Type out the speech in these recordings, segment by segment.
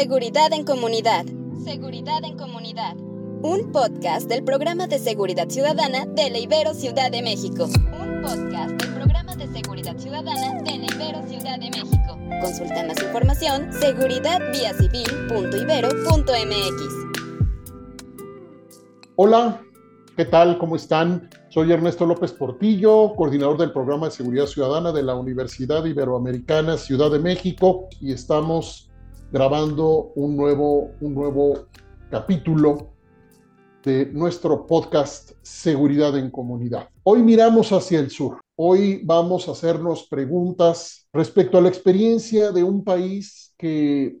Seguridad en Comunidad. Seguridad en Comunidad. Un podcast del programa de seguridad ciudadana de la Ibero Ciudad de México. Un podcast del programa de seguridad ciudadana de la Ibero Ciudad de México. Consulta más información seguridadviacivil.ibero.mx. Hola, ¿qué tal? ¿Cómo están? Soy Ernesto López Portillo, coordinador del programa de seguridad ciudadana de la Universidad Iberoamericana Ciudad de México y estamos grabando un nuevo, un nuevo capítulo de nuestro podcast Seguridad en Comunidad. Hoy miramos hacia el sur. Hoy vamos a hacernos preguntas respecto a la experiencia de un país que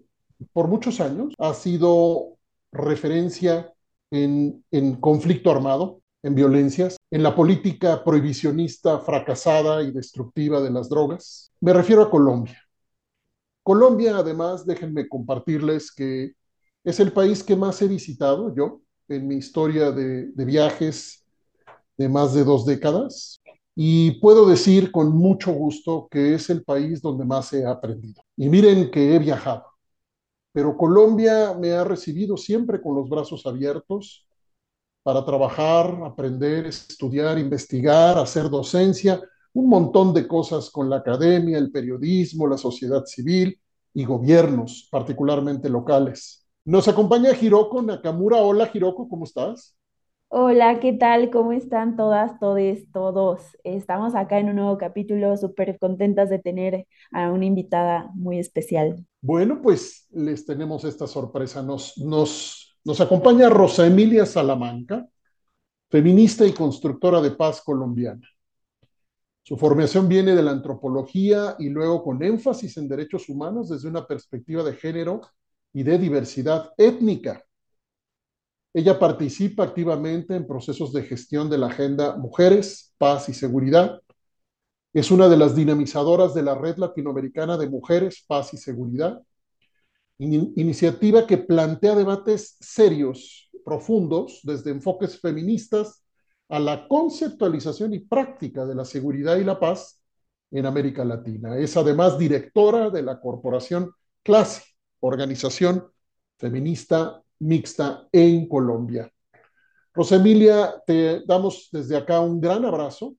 por muchos años ha sido referencia en, en conflicto armado, en violencias, en la política prohibicionista fracasada y destructiva de las drogas. Me refiero a Colombia. Colombia, además, déjenme compartirles que es el país que más he visitado yo en mi historia de, viajes de más de dos décadas. Y puedo decir con mucho gusto que es el país donde más he aprendido. Y miren que he viajado, pero Colombia me ha recibido siempre con los brazos abiertos para trabajar, aprender, estudiar, investigar, hacer docencia, un montón de cosas con la academia, el periodismo, la sociedad civil y gobiernos, particularmente locales. Nos acompaña Hiroko Nakamura. Hola Hiroko, ¿cómo estás? Hola, ¿qué tal? ¿Cómo están todas, todes, todos? Estamos acá en un nuevo capítulo, súper contentas de tener a una invitada muy especial. Bueno, pues les tenemos esta sorpresa. Nos, nos, nos acompaña Rosa Emilia Salamanca, feminista y constructora de paz colombiana. Su formación viene de la antropología y luego con énfasis en derechos humanos desde una perspectiva de género y de diversidad étnica. Ella participa activamente en procesos de gestión de la agenda Mujeres, Paz y Seguridad. Es una de las dinamizadoras de la Red Latinoamericana de Mujeres, Paz y Seguridad, iniciativa que plantea debates serios, profundos, desde enfoques feministas a la conceptualización y práctica de la seguridad y la paz en América Latina. Es además directora de la corporación CLASE, organización feminista mixta en Colombia. Rosemilia, te damos desde acá un gran abrazo,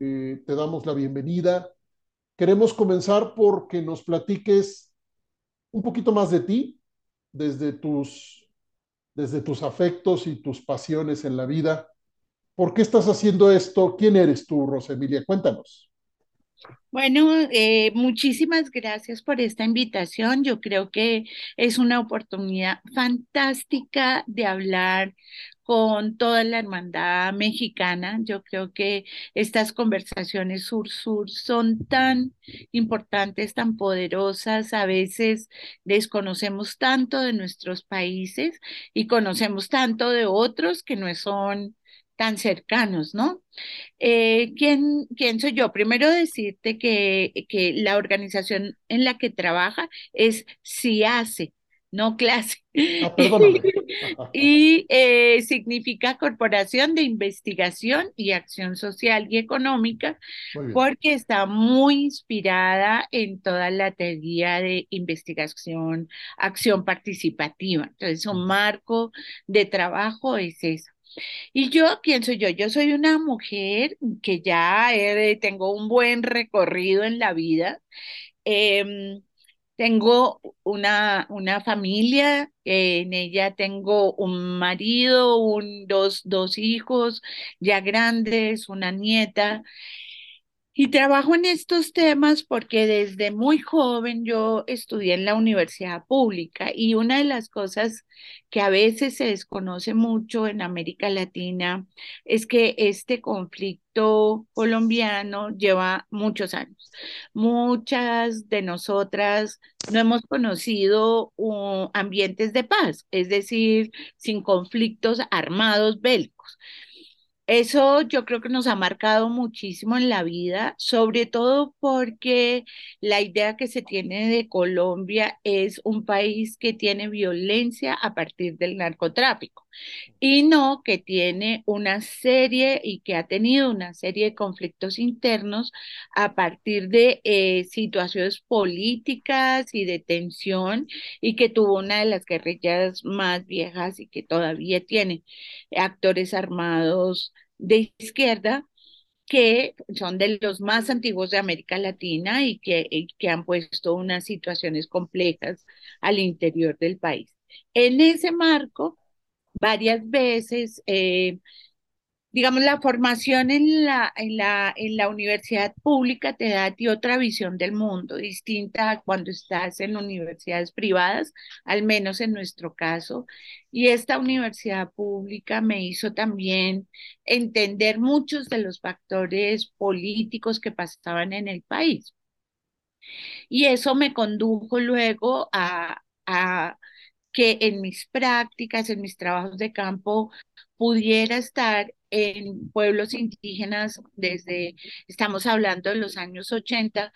eh, te damos la bienvenida. Queremos comenzar porque nos platiques un poquito más de ti, desde tus, desde tus afectos y tus pasiones en la vida ¿Por qué estás haciendo esto? ¿Quién eres tú, Rosemilia? Cuéntanos. Bueno, eh, muchísimas gracias por esta invitación. Yo creo que es una oportunidad fantástica de hablar con toda la hermandad mexicana. Yo creo que estas conversaciones sur-sur son tan importantes, tan poderosas. A veces desconocemos tanto de nuestros países y conocemos tanto de otros que no son tan cercanos, ¿no? Eh, ¿quién, ¿quién, soy yo? Primero decirte que, que la organización en la que trabaja es CIACE, no clase. Ah, y eh, significa Corporación de Investigación y Acción Social y Económica, porque está muy inspirada en toda la teoría de investigación, acción participativa. Entonces, un marco de trabajo es eso. Y yo, ¿quién soy yo? Yo soy una mujer que ya tengo un buen recorrido en la vida. Em, tengo una, una familia, en ella tengo un marido, un, dos, dos hijos ya grandes, una nieta. Y trabajo en estos temas porque desde muy joven yo estudié en la universidad pública y una de las cosas que a veces se desconoce mucho en América Latina es que este conflicto colombiano lleva muchos años. Muchas de nosotras no hemos conocido ambientes de paz, es decir, sin conflictos armados bélicos. Eso yo creo que nos ha marcado muchísimo en la vida, sobre todo porque la idea que se tiene de Colombia es un país que tiene violencia a partir del narcotráfico. Y no que tiene una serie y que ha tenido una serie de conflictos internos a partir de eh, situaciones políticas y de tensión y que tuvo una de las guerrillas más viejas y que todavía tiene actores armados de izquierda que son de los más antiguos de América Latina y que, que han puesto unas situaciones complejas al interior del país. En ese marco, varias veces eh, digamos, la formación en la, en la, en la universidad pública te da ti otra visión del mundo, distinta a cuando estás en universidades privadas, al menos en nuestro caso. Y esta universidad pública me hizo también entender muchos de los factores políticos que pasaban en el país. Y eso me condujo luego a, a que en mis prácticas, en mis trabajos de campo, pudiera estar en pueblos indígenas desde, estamos hablando de los años 80,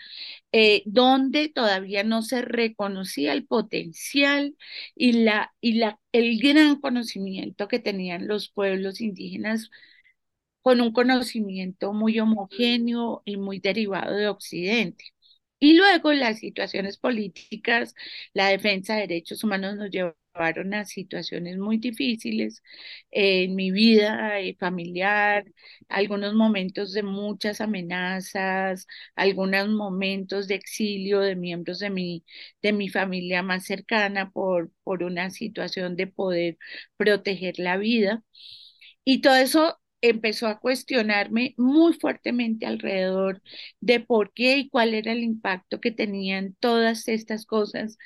eh, donde todavía no se reconocía el potencial y, la, y la, el gran conocimiento que tenían los pueblos indígenas con un conocimiento muy homogéneo y muy derivado de Occidente. Y luego las situaciones políticas, la defensa de derechos humanos nos lleva llevaron a situaciones muy difíciles en mi vida eh, familiar, algunos momentos de muchas amenazas, algunos momentos de exilio de miembros de mi, de mi familia más cercana por, por una situación de poder proteger la vida. Y todo eso empezó a cuestionarme muy fuertemente alrededor de por qué y cuál era el impacto que tenían todas estas cosas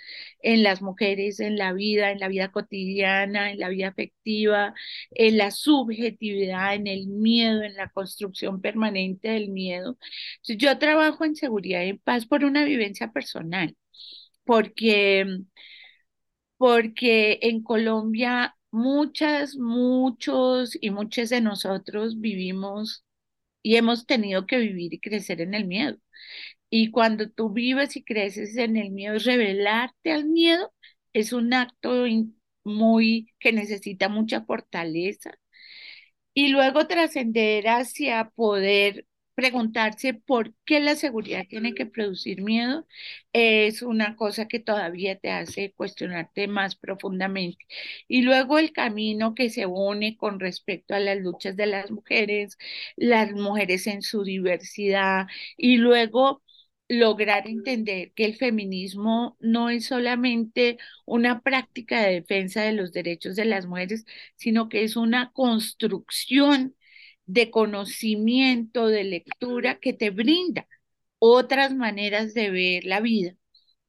en las mujeres, en la vida, en la vida cotidiana, en la vida afectiva, en la subjetividad, en el miedo, en la construcción permanente del miedo. yo trabajo en seguridad y paz por una vivencia personal, porque porque en Colombia muchas, muchos y muchos de nosotros vivimos y hemos tenido que vivir y crecer en el miedo. Y cuando tú vives y creces en el miedo, revelarte al miedo es un acto muy que necesita mucha fortaleza. Y luego trascender hacia poder preguntarse por qué la seguridad tiene que producir miedo es una cosa que todavía te hace cuestionarte más profundamente. Y luego el camino que se une con respecto a las luchas de las mujeres, las mujeres en su diversidad y luego lograr entender que el feminismo no es solamente una práctica de defensa de los derechos de las mujeres, sino que es una construcción de conocimiento, de lectura que te brinda otras maneras de ver la vida,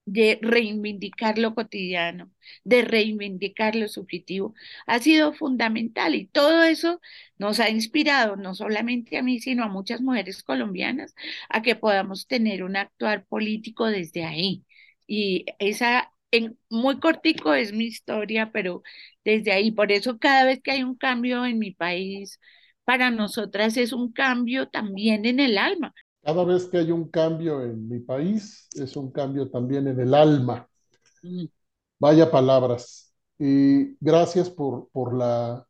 de reivindicar lo cotidiano, de reivindicar lo subjetivo, ha sido fundamental y todo eso nos ha inspirado no solamente a mí, sino a muchas mujeres colombianas a que podamos tener un actuar político desde ahí. Y esa en muy cortico es mi historia, pero desde ahí, por eso cada vez que hay un cambio en mi país, para nosotras es un cambio también en el alma. Cada vez que hay un cambio en mi país, es un cambio también en el alma. Mm. Vaya palabras. Y gracias por, por la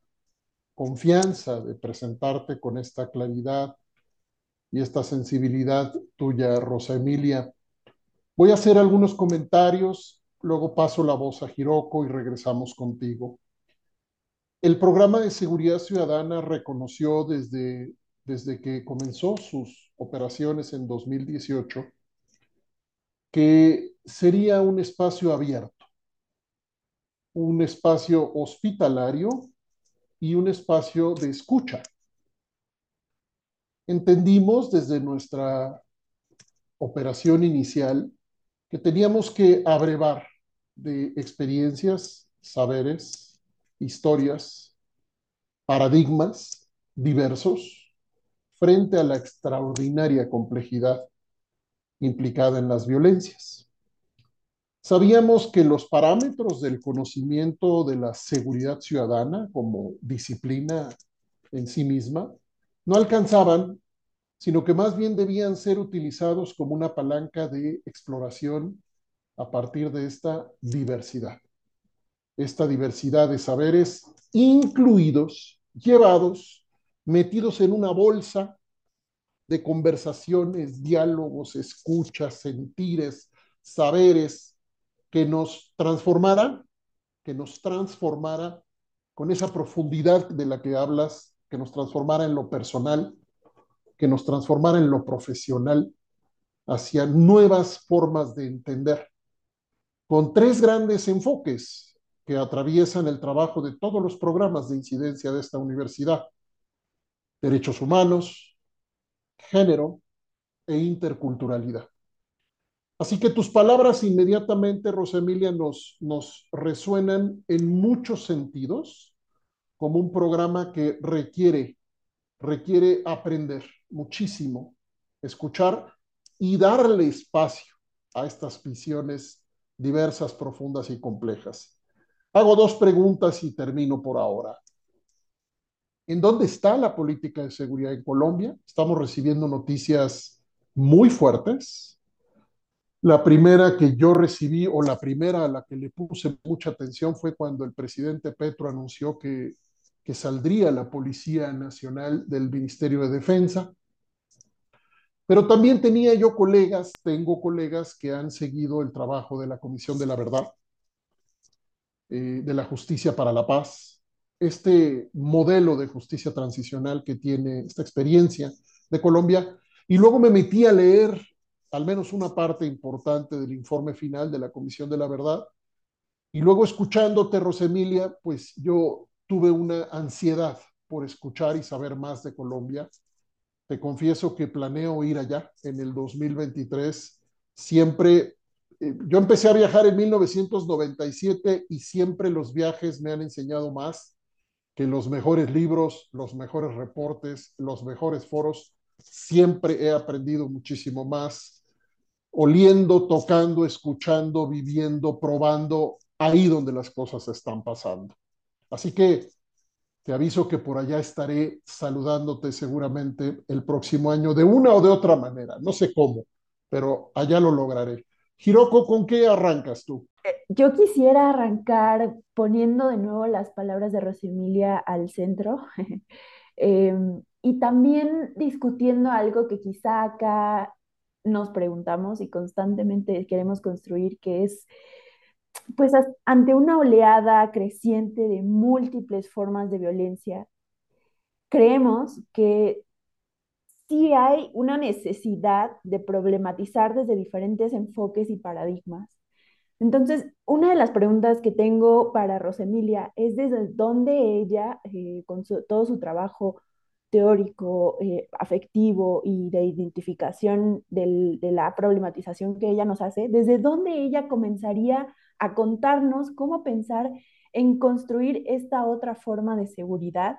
confianza de presentarte con esta claridad y esta sensibilidad tuya, Rosa Emilia. Voy a hacer algunos comentarios, luego paso la voz a Hiroko y regresamos contigo. El programa de seguridad ciudadana reconoció desde, desde que comenzó sus operaciones en 2018 que sería un espacio abierto, un espacio hospitalario y un espacio de escucha. Entendimos desde nuestra operación inicial que teníamos que abrevar de experiencias, saberes, historias, paradigmas diversos frente a la extraordinaria complejidad implicada en las violencias. Sabíamos que los parámetros del conocimiento de la seguridad ciudadana como disciplina en sí misma no alcanzaban, sino que más bien debían ser utilizados como una palanca de exploración a partir de esta diversidad esta diversidad de saberes incluidos, llevados, metidos en una bolsa de conversaciones, diálogos, escuchas, sentires, saberes que nos transformara, que nos transformara con esa profundidad de la que hablas, que nos transformara en lo personal, que nos transformara en lo profesional, hacia nuevas formas de entender, con tres grandes enfoques que atraviesan el trabajo de todos los programas de incidencia de esta universidad. Derechos humanos, género e interculturalidad. Así que tus palabras inmediatamente, Rosemilia, nos, nos resuenan en muchos sentidos como un programa que requiere, requiere aprender muchísimo, escuchar y darle espacio a estas visiones diversas, profundas y complejas. Hago dos preguntas y termino por ahora. ¿En dónde está la política de seguridad en Colombia? Estamos recibiendo noticias muy fuertes, la primera que yo recibí o la primera a la que le puse mucha atención fue cuando el presidente Petro anunció que, que saldría la Policía Nacional del Ministerio de Defensa. Pero también tenía yo colegas, tengo colegas que han seguido el trabajo de la Comisión de la Verdad, eh, de la Justicia para la Paz, este modelo de justicia transicional que tiene esta experiencia de Colombia. Y luego me metí a leer al menos una parte importante del informe final de la Comisión de la Verdad. Y luego escuchándote, Rosemilia, pues yo tuve una ansiedad por escuchar y saber más de Colombia. Te confieso que planeo ir allá en el 2023. Siempre, yo empecé a viajar en 1997 y siempre los viajes me han enseñado más que los mejores libros, los mejores reportes, los mejores foros. Siempre he aprendido muchísimo más oliendo, tocando, escuchando, viviendo, probando, ahí donde las cosas están pasando. Así que te aviso que por allá estaré saludándote seguramente el próximo año de una o de otra manera, no sé cómo, pero allá lo lograré. Hiroko, ¿con qué arrancas tú? Eh, yo quisiera arrancar poniendo de nuevo las palabras de Rosemilia al centro em, y también discutiendo algo que quizá acá nos preguntamos y constantemente queremos construir, que es, pues ante una oleada creciente de múltiples formas de violencia, creemos que sí hay una necesidad de problematizar desde diferentes enfoques y paradigmas. Entonces, una de las preguntas que tengo para Rosemilia es desde dónde ella, eh, con todo su trabajo teórico, eh, afectivo y de identificación de la problematización que ella nos hace, desde dónde ella comenzaría a contarnos cómo pensar en construir esta otra forma de seguridad,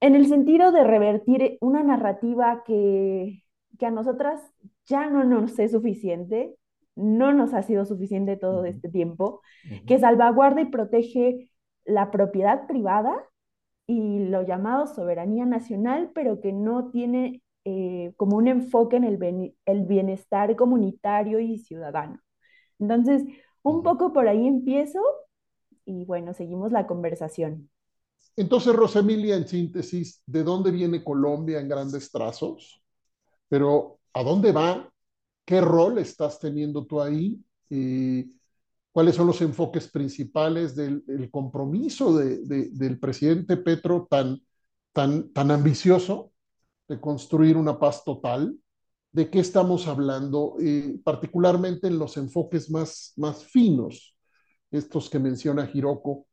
en el sentido de revertir una narrativa que, que a nosotras ya no nos es suficiente, no nos ha sido suficiente todo este tiempo, que salvaguarda y protege la propiedad privada y lo llamado soberanía nacional, pero que no tiene eh, como un enfoque en el, el, bienestar comunitario y ciudadano. Entonces, un poco por ahí empiezo y bueno, seguimos la conversación. Entonces, Rosemilia, en síntesis, ¿de dónde viene Colombia en grandes trazos? Pero, ¿a dónde va? ¿Qué rol estás teniendo tú ahí? Y cuáles son los enfoques principales del, compromiso del presidente Petro tan, tan, tan ambicioso de construir una paz total, de qué estamos hablando, particularmente en los enfoques más, más finos, estos que menciona Hiroko.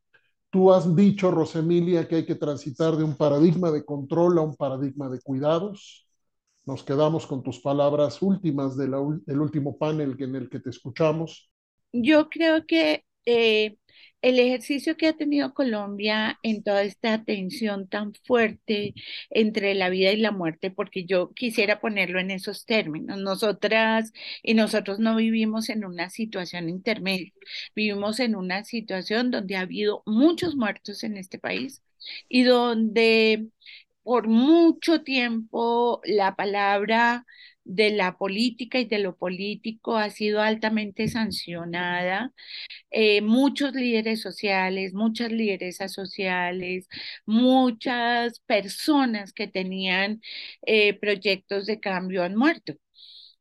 Tú has dicho, Rosemilia, que hay que transitar de un paradigma de control a un paradigma de cuidados. Nos quedamos con tus palabras últimas del último panel en el que te escuchamos. Yo creo que eh, el ejercicio que ha tenido Colombia en toda esta tensión tan fuerte entre la vida y la muerte, porque yo quisiera ponerlo en esos términos, nosotras y nosotros no vivimos en una situación intermedia, vivimos en una situación donde ha habido muchos muertos en este país y donde por mucho tiempo la palabra de la política y de lo político ha sido altamente sancionada. Eh, muchos líderes sociales, muchas lideresas sociales, muchas personas que tenían eh, proyectos de cambio han muerto.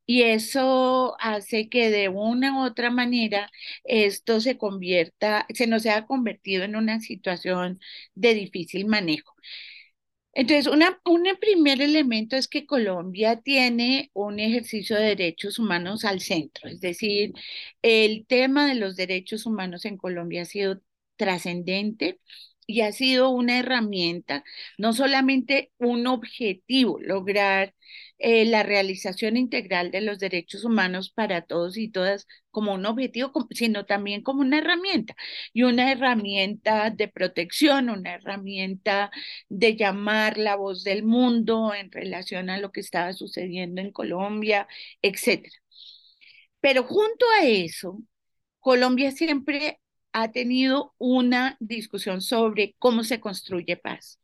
Y eso hace que de una u otra manera esto se convierta, se nos haya convertido en una situación de difícil manejo. Entonces, una, un primer elemento es que Colombia tiene un ejercicio de derechos humanos al centro, es decir, el tema de los derechos humanos en Colombia ha sido trascendente y ha sido una herramienta, no solamente un objetivo, lograr eh, la realización integral de los derechos humanos para todos y todas como un objetivo, sino también como una herramienta y una herramienta de protección, una herramienta de llamar la voz del mundo en relación a lo que estaba sucediendo en Colombia, etcétera. Pero junto a eso, Colombia siempre ha tenido una discusión sobre cómo se construye paz.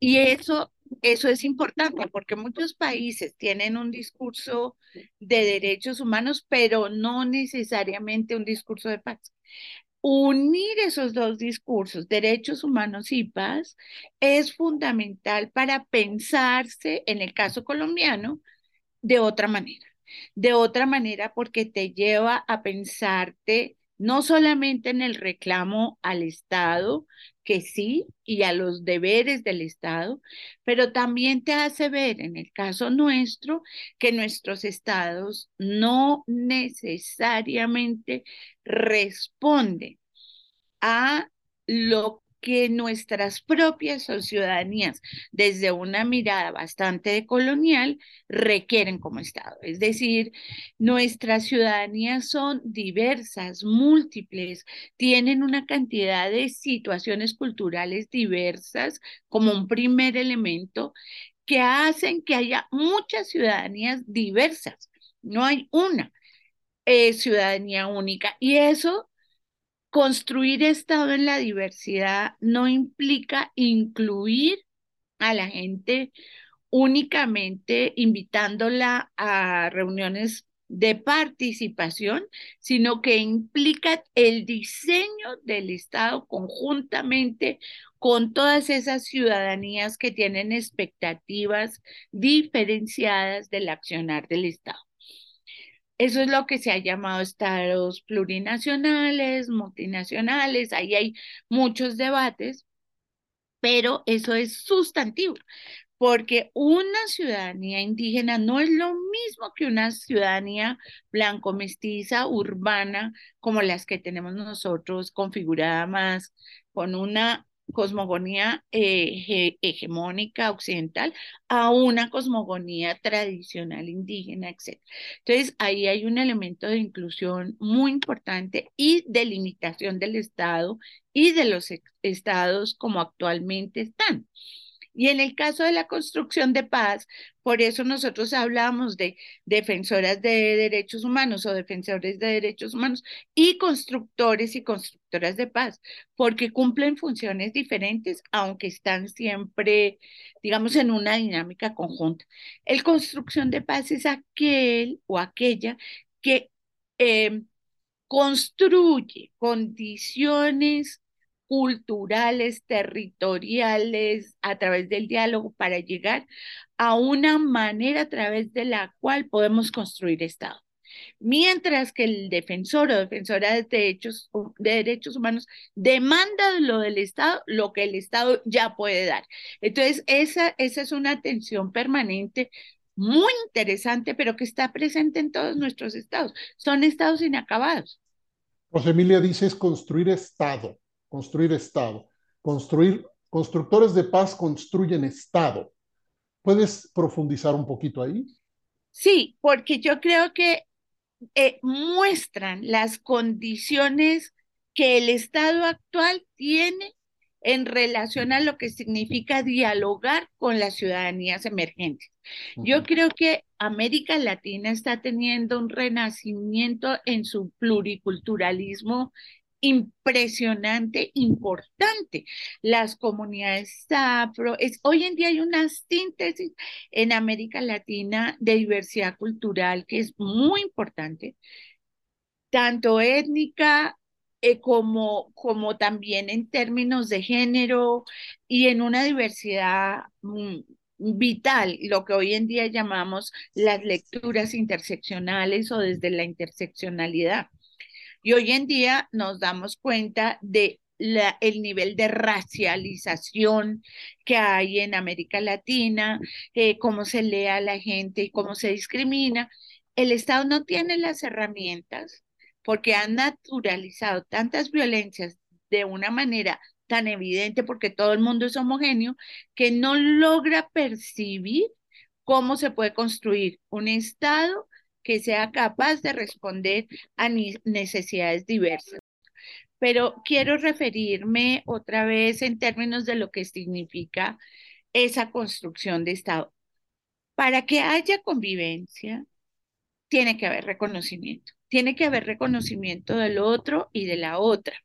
Y eso, eso es importante porque muchos países tienen un discurso de derechos humanos, pero no necesariamente un discurso de paz. Unir esos dos discursos, derechos humanos y paz, es fundamental para pensarse, en el caso colombiano, de otra manera. De otra manera porque te lleva a pensarte no solamente en el reclamo al Estado, que sí, y a los deberes del Estado, pero también te hace ver, en el caso nuestro, que nuestros estados no necesariamente responden a lo que nuestras propias ciudadanías, desde una mirada bastante colonial, requieren como Estado. Es decir, nuestras ciudadanías son diversas, múltiples, tienen una cantidad de situaciones culturales diversas como un primer elemento que hacen que haya muchas ciudadanías diversas. No hay una eh, ciudadanía única. Y eso construir Estado en la diversidad no implica incluir a la gente únicamente invitándola a reuniones de participación, sino que implica el diseño del Estado conjuntamente con todas esas ciudadanías que tienen expectativas diferenciadas del accionar del Estado. Eso es lo que se ha llamado estados plurinacionales, multinacionales, ahí hay muchos debates, pero eso es sustantivo, porque una ciudadanía indígena no es lo mismo que una ciudadanía blanco-mestiza, urbana, como las que tenemos nosotros, configurada más con una cosmogonía eh, hegemónica occidental a una cosmogonía tradicional indígena, etc. Entonces, ahí hay un elemento de inclusión muy importante y de limitación del Estado y de los estados como actualmente están. Y en el caso de la construcción de paz, por eso nosotros hablamos de defensoras de derechos humanos o defensores de derechos humanos y constructores y constructoras de paz, porque cumplen funciones diferentes, aunque están siempre, digamos, en una dinámica conjunta. El construcción de paz es aquel o aquella que eh, construye condiciones culturales, territoriales, a través del diálogo para llegar a una manera a través de la cual podemos construir Estado. Mientras que el defensor o defensora de derechos, de derechos humanos demanda lo del Estado, lo que el Estado ya puede dar. Entonces, esa, esa es una tensión permanente muy interesante, pero que está presente en todos nuestros estados. Son estados inacabados. José Emilia dice es construir Estado construir Estado. Construir, constructores de paz construyen Estado. ¿Puedes profundizar un poquito ahí? Sí, porque yo creo que eh, muestran las condiciones que el Estado actual tiene en relación a lo que significa dialogar con las ciudadanías emergentes. Yo creo que América Latina está teniendo un renacimiento en su pluriculturalismo impresionante, importante. Las comunidades afro, es, hoy en día hay una síntesis en América Latina de diversidad cultural que es muy importante, tanto étnica eh, como, como también en términos de género y en una diversidad mm, vital, lo que hoy en día llamamos las lecturas interseccionales o desde la interseccionalidad. Y hoy en día nos damos cuenta de la, el nivel de racialización que hay en América Latina, eh, cómo se lee a la gente y cómo se discrimina. El Estado no tiene las herramientas porque han naturalizado tantas violencias de una manera tan evidente, porque todo el mundo es homogéneo, que no logra percibir cómo se puede construir un Estado que sea capaz de responder a necesidades diversas. Pero quiero referirme otra vez en términos de lo que significa esa construcción de Estado. Para que haya convivencia, tiene que haber reconocimiento. Tiene que haber reconocimiento del otro y de la otra.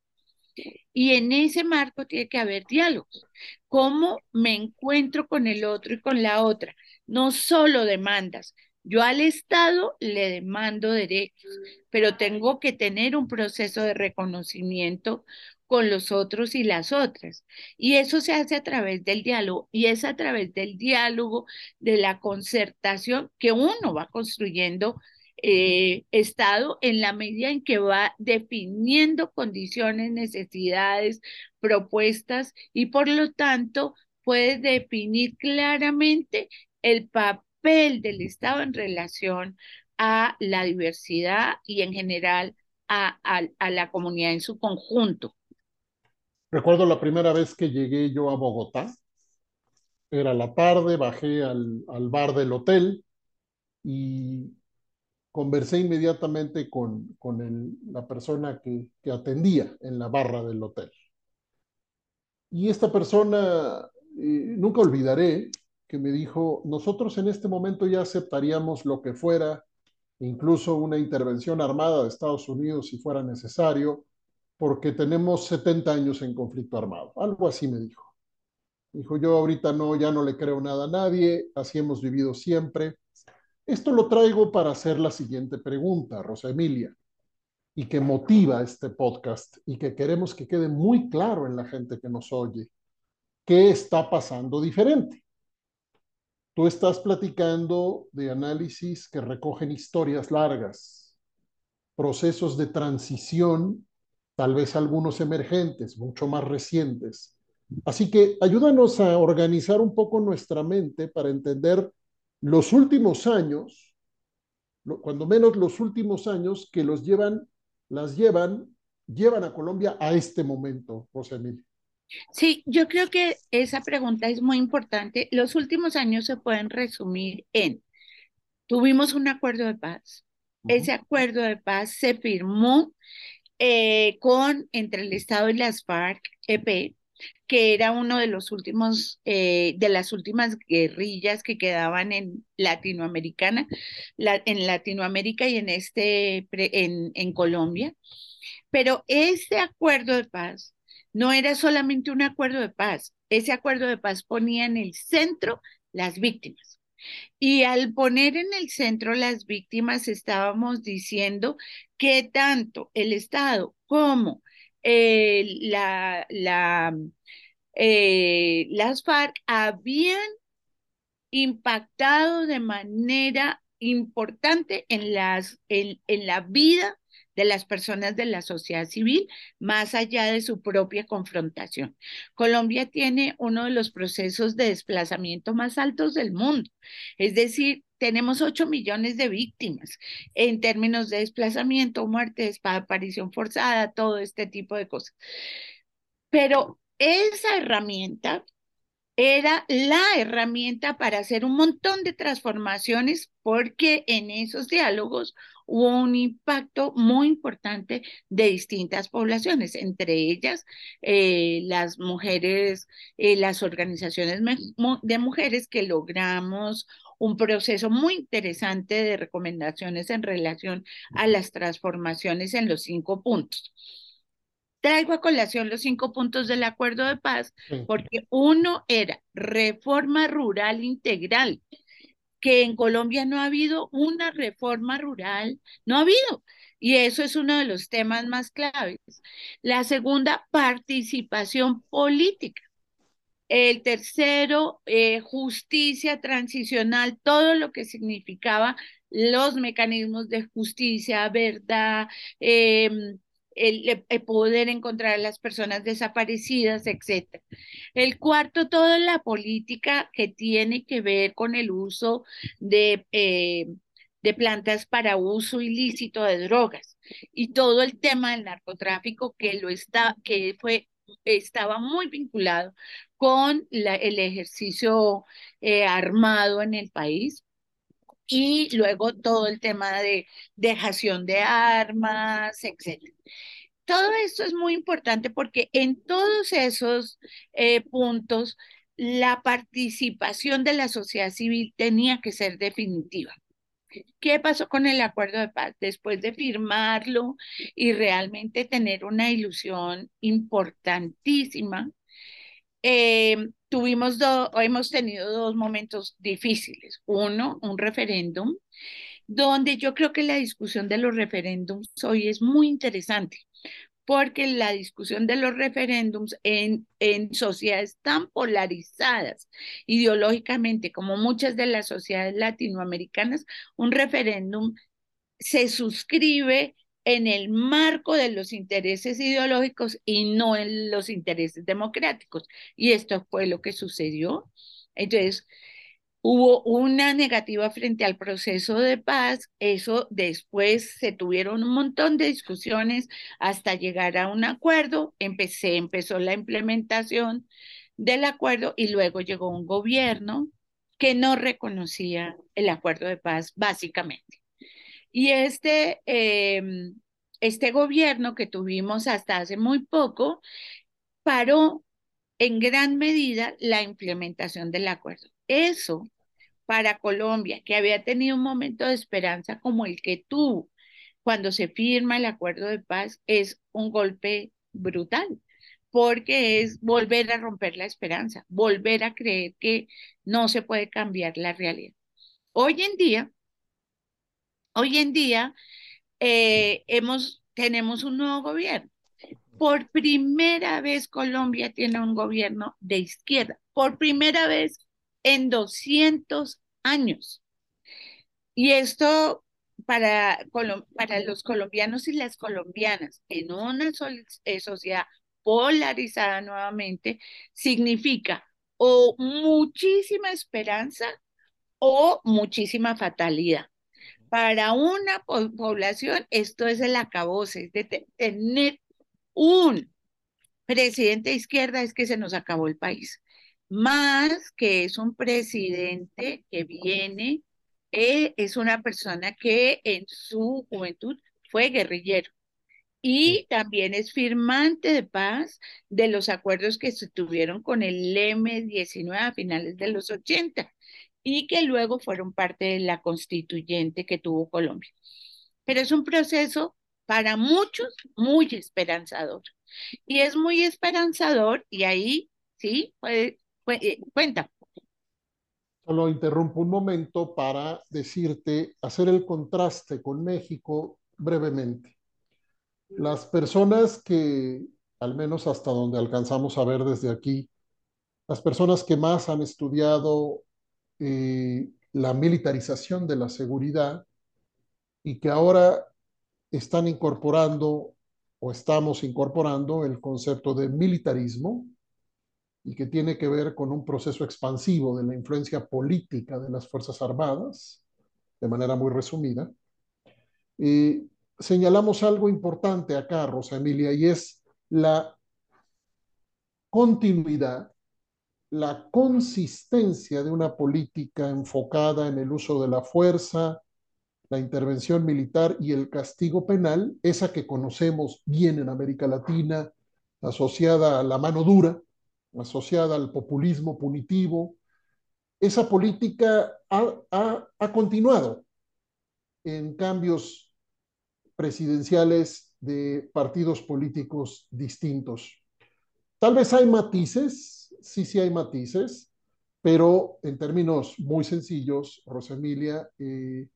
Y en ese marco tiene que haber diálogos. ¿Cómo me encuentro con el otro y con la otra? No solo demandas, yo al Estado le demando derechos, pero tengo que tener un proceso de reconocimiento con los otros y las otras. Y eso se hace a través del diálogo y es a través del diálogo, de la concertación que uno va construyendo eh, Estado en la medida en que va definiendo condiciones, necesidades, propuestas y por lo tanto puede definir claramente el papel del Estado en relación a la diversidad y en general a, la comunidad en su conjunto. Recuerdo la primera vez que llegué yo a Bogotá. Era la tarde, bajé al, bar del hotel y conversé inmediatamente con, la persona que, que, atendía en la barra del hotel. Y esta persona, eh, nunca olvidaré, que me dijo, nosotros en este momento ya aceptaríamos lo que fuera, incluso una intervención armada de Estados Unidos si fuera necesario, porque tenemos 70 años en conflicto armado. Algo así me dijo. Dijo, yo ahorita no, ya no le creo nada a nadie, así hemos vivido siempre. Esto lo traigo para hacer la siguiente pregunta, Rosa Emilia, y que motiva este podcast y que queremos que quede muy claro en la gente que nos oye. ¿Qué está pasando diferente? Tú estás platicando de análisis que recogen historias largas, procesos de transición, tal vez algunos emergentes, mucho más recientes. Así que ayúdanos a organizar un poco nuestra mente para entender los últimos años, cuando menos los últimos años que los llevan, las llevan, llevan a Colombia a este momento, José Emilio. Sí, yo creo que esa pregunta es muy importante. Los últimos años se pueden resumir en, tuvimos un acuerdo de paz. Ese acuerdo de paz se firmó eh, con entre el Estado y las FARC-EP, que era uno de los últimos, eh, de las últimas guerrillas que quedaban en Latinoamericana, en Latinoamérica y en este, en, en Colombia. Pero ese acuerdo de paz no era solamente un acuerdo de paz, ese acuerdo de paz ponía en el centro las víctimas. Y al poner en el centro las víctimas, estábamos diciendo que tanto el Estado como eh, la, eh, las FARC habían impactado de manera importante en, las, en la vida de las personas de la sociedad civil, más allá de su propia confrontación. Colombia tiene uno de los procesos de desplazamiento más altos del mundo, es decir, tenemos 8 millones de víctimas en términos de desplazamiento, muerte, aparición forzada, todo este tipo de cosas. Pero esa herramienta era la herramienta para hacer un montón de transformaciones porque en esos diálogos hubo un impacto muy importante de distintas poblaciones, entre ellas eh, las mujeres, eh, las organizaciones de mujeres que logramos un proceso muy interesante de recomendaciones en relación a las transformaciones en los cinco puntos. Traigo a colación los cinco puntos del acuerdo de paz porque uno era reforma rural integral, que en Colombia no ha habido una reforma rural, no ha habido. Y eso es uno de los temas más claves. La segunda, participación política. El tercero, eh, justicia transicional, todo lo que significaba los mecanismos de justicia, verdad, em, el, poder encontrar a las personas desaparecidas, etc. El cuarto, toda la política que tiene que ver con el uso de, eh, de plantas para uso ilícito de drogas y todo el tema del narcotráfico que lo está, que fue estaba muy vinculado con el ejercicio eh, armado en el país y luego todo el tema de dejación de armas, etc. Todo esto es muy importante porque en todos esos eh, puntos la participación de la sociedad civil tenía que ser definitiva. ¿Qué pasó con el acuerdo de paz? Después de firmarlo y realmente tener una ilusión importantísima, eh, tuvimos dos, hemos tenido dos momentos difíciles. Uno, un referéndum, donde yo creo que la discusión de los referéndums hoy es muy interesante, porque la discusión de los referéndums en, en sociedades tan polarizadas ideológicamente como muchas de las sociedades latinoamericanas, un referéndum se suscribe en el marco de los intereses ideológicos y no en los intereses democráticos. Y esto fue lo que sucedió. Entonces, hubo una negativa frente al proceso de paz, eso después se tuvieron un montón de discusiones hasta llegar a un acuerdo, empecé, empezó la implementación del acuerdo y luego llegó un gobierno que no reconocía el acuerdo de paz básicamente. Y este, em, este gobierno que tuvimos hasta hace muy poco paró en gran medida la implementación del acuerdo. Eso para Colombia, que había tenido un momento de esperanza como el que tuvo cuando se firma el acuerdo de paz, es un golpe brutal, porque es volver a romper la esperanza, volver a creer que no se puede cambiar la realidad. Hoy en día, hoy en día eh, hemos, tenemos un nuevo gobierno. Por primera vez Colombia tiene un gobierno de izquierda. Por primera vez en 200 años. Y esto para, para los colombianos y las colombianas en una eh, sociedad polarizada nuevamente significa o muchísima esperanza o muchísima fatalidad. Para una población esto es el acabose, es de tener un presidente de izquierda es que se nos acabó el país. Más que es un presidente que viene, eh, es una persona que en su juventud fue guerrillero y también es firmante de paz de los acuerdos que se tuvieron con el M-19 a finales de los 80 y que luego fueron parte de la constituyente que tuvo Colombia. Pero es un proceso para muchos muy esperanzador. Y es muy esperanzador y ahí, sí, puede, eh, cuenta. Solo interrumpo un momento para decirte, hacer el contraste con México brevemente. Las personas que, al menos hasta donde alcanzamos a ver desde aquí, las personas que más han estudiado la militarización de la seguridad y que ahora están incorporando o estamos incorporando el concepto de militarismo, y que tiene que ver con un proceso expansivo de la influencia política de las Fuerzas Armadas, de manera muy resumida. y señalamos algo importante acá, Rosa Emilia, y es la continuidad, la consistencia de una política enfocada en el uso de la fuerza, la intervención militar y el castigo penal, esa que conocemos bien en América Latina, asociada a la mano dura, asociada al populismo punitivo, esa política ha, continuado en cambios presidenciales de partidos políticos distintos. Tal vez hay matices, sí, sí hay matices, pero en términos muy sencillos, Rosemilia, eh,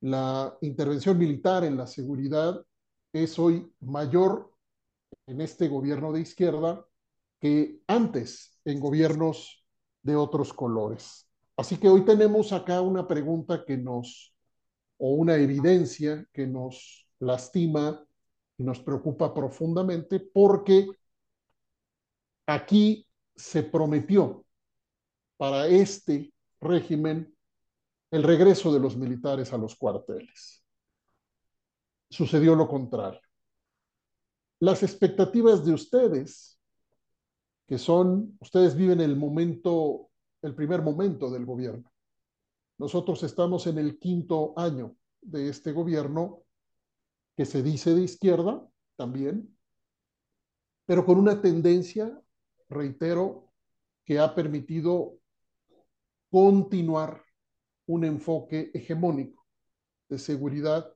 la intervención militar en la seguridad es hoy mayor en este gobierno de izquierda que antes en gobiernos de otros colores. Así que hoy tenemos acá una pregunta que nos, o una evidencia que nos lastima y nos preocupa profundamente porque aquí se prometió para este régimen el regreso de los militares a los cuarteles. Sucedió lo contrario. Las expectativas de ustedes, que son, ustedes viven el momento, el primer momento del gobierno. Nosotros estamos en el quinto año de este gobierno que se dice de izquierda también, pero con una tendencia, reitero, que ha permitido continuar un enfoque hegemónico de seguridad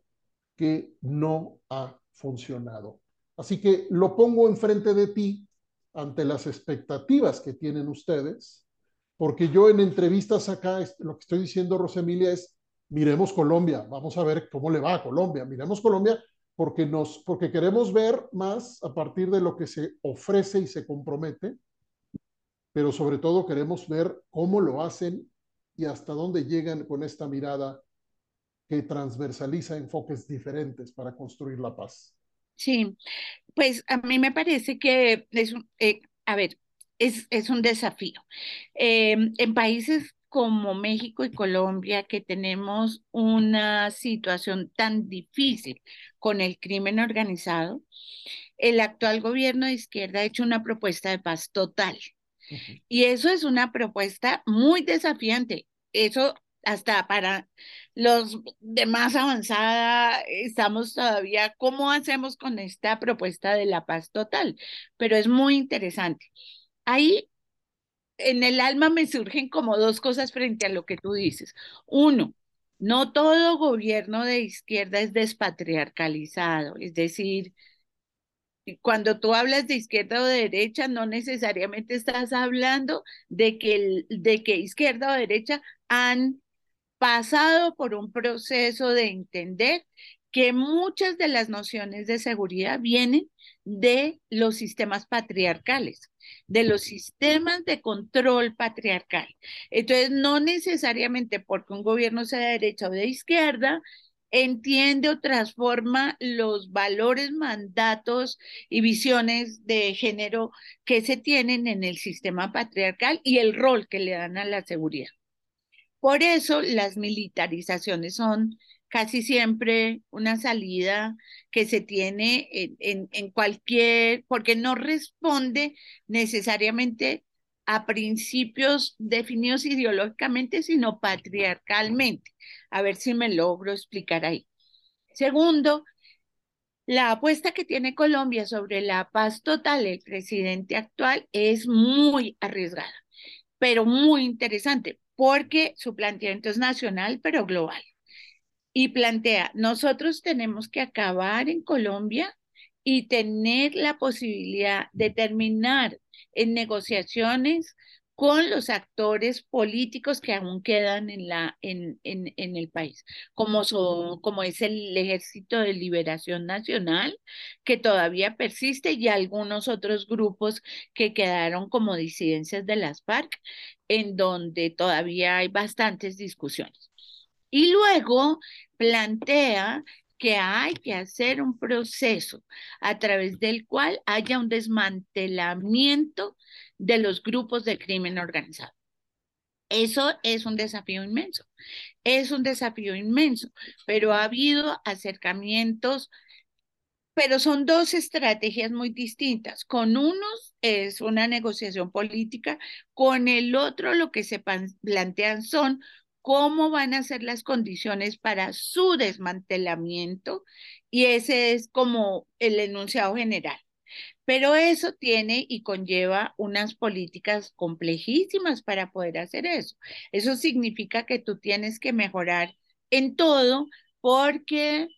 que no ha funcionado. Así que lo pongo enfrente de ti ante las expectativas que tienen ustedes, porque yo en entrevistas acá, lo que estoy diciendo, Rosemilia, es miremos Colombia, vamos a ver cómo le va a Colombia, miremos Colombia porque, nos, porque queremos ver más a partir de lo que se ofrece y se compromete, pero sobre todo queremos ver cómo lo hacen y hasta dónde llegan con esta mirada que transversaliza enfoques diferentes para construir la paz. Sí, pues a mí me parece que es, eh, a ver, es, es un desafío. Eh, en países como México y Colombia, que tenemos una situación tan difícil con el crimen organizado, el actual gobierno de izquierda ha hecho una propuesta de paz total. Y eso es una propuesta muy desafiante. Eso hasta para los de más avanzada estamos todavía, ¿cómo hacemos con esta propuesta de la paz total? Pero es muy interesante. Ahí en el alma me surgen como dos cosas frente a lo que tú dices. Uno, no todo gobierno de izquierda es despatriarcalizado, es decir, cuando tú hablas de izquierda o de derecha, no necesariamente estás hablando de que, de que izquierda o derecha han pasado por un proceso de entender que muchas de las nociones de seguridad vienen de los sistemas patriarcales, de los sistemas de control patriarcal. Entonces, no necesariamente porque un gobierno sea de derecha o de izquierda, entiende o transforma los valores, mandatos y visiones de género que se tienen en el sistema patriarcal y el rol que le dan a la seguridad. Por eso las militarizaciones son casi siempre una salida que se tiene en, en, cualquier, porque no responde necesariamente a principios definidos ideológicamente, sino patriarcalmente. A ver si me logro explicar ahí. Segundo, la apuesta que tiene Colombia sobre la paz total, el presidente actual, es muy arriesgada, pero muy interesante, porque su planteamiento es nacional, pero global y plantea, nosotros tenemos que acabar en Colombia y tener la posibilidad de terminar en negociaciones con los actores políticos que aún quedan en, la, en, en, en el país, como, como es el Ejército de Liberación Nacional, que todavía persiste, y algunos otros grupos que quedaron como disidencias de las FARC, en donde todavía hay bastantes discusiones. Y luego plantea que hay que hacer un proceso a través del cual haya un desmantelamiento de los grupos de crimen organizado. Eso es un desafío inmenso, es un desafío inmenso, pero ha habido acercamientos, pero son dos estrategias muy distintas. Con unos es una negociación política, con el otro lo que se plantean son cómo van a ser las condiciones para su desmantelamiento y ese es como el enunciado general. Pero eso tiene y conlleva unas políticas complejísimas para poder hacer eso. Eso significa que tú tienes que mejorar en todo porque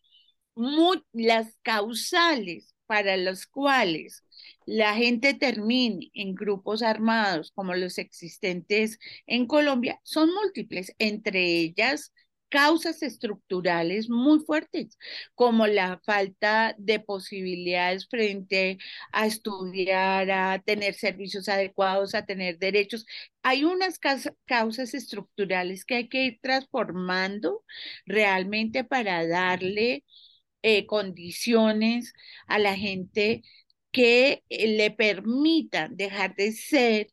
las causales para las cuales la gente termine en grupos armados como los existentes en Colombia son múltiples, entre ellas causas estructurales muy fuertes, como la falta de posibilidades frente a estudiar, a tener servicios adecuados, a tener derechos. Hay unas causas estructurales que hay que ir transformando realmente para darle eh, condiciones a la gente que eh, le permitan dejar de ser,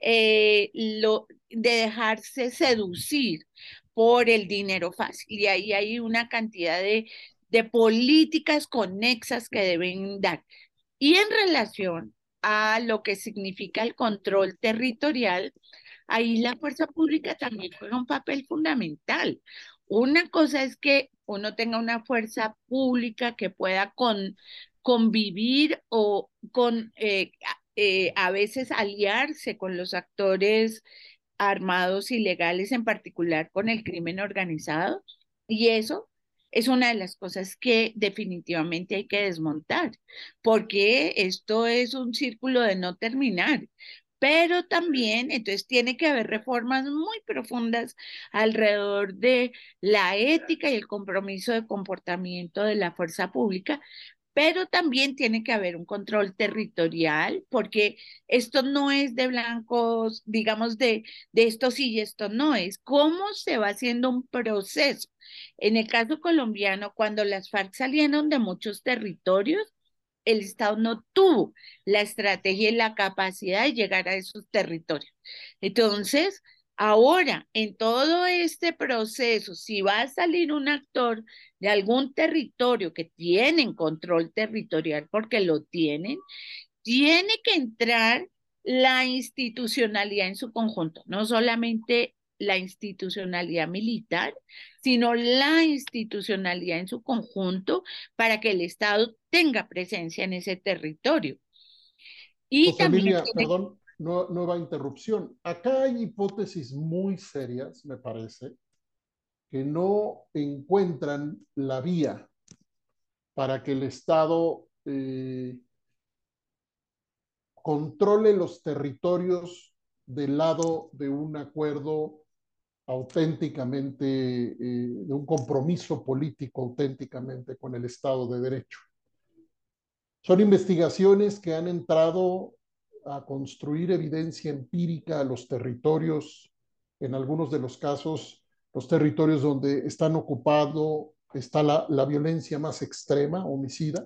eh, lo, de dejarse seducir por el dinero fácil. Y ahí hay una cantidad de, de políticas conexas que deben dar. Y en relación a lo que significa el control territorial, ahí la fuerza pública también juega un papel fundamental. Una cosa es que uno tenga una fuerza pública que pueda con, convivir o con eh, eh, a veces aliarse con los actores armados ilegales, en particular con el crimen organizado. Y eso es una de las cosas que definitivamente hay que desmontar, porque esto es un círculo de no terminar. Pero también, entonces, tiene que haber reformas muy profundas alrededor de la ética y el compromiso de comportamiento de la fuerza pública, pero también tiene que haber un control territorial, porque esto no es de blancos, digamos, de, de esto sí y esto no, es cómo se va haciendo un proceso. En el caso colombiano, cuando las FARC salieron de muchos territorios, el Estado no tuvo la estrategia y la capacidad de llegar a esos territorios. Entonces, Ahora, en todo este proceso, si va a salir un actor de algún territorio que tienen control territorial, porque lo tienen, tiene que entrar la institucionalidad en su conjunto, no solamente la institucionalidad militar, sino la institucionalidad en su conjunto para que el Estado tenga presencia en ese territorio. Y también perdón, nueva interrupción. Acá hay hipótesis muy serias, me parece, que no encuentran la vía para que el Estado eh, controle los territorios del lado de un acuerdo auténticamente, eh, de un compromiso político auténticamente con el Estado de Derecho. Son investigaciones que han entrado a construir evidencia empírica a los territorios, en algunos de los casos, los territorios donde están ocupados, está la, la violencia más extrema, homicida,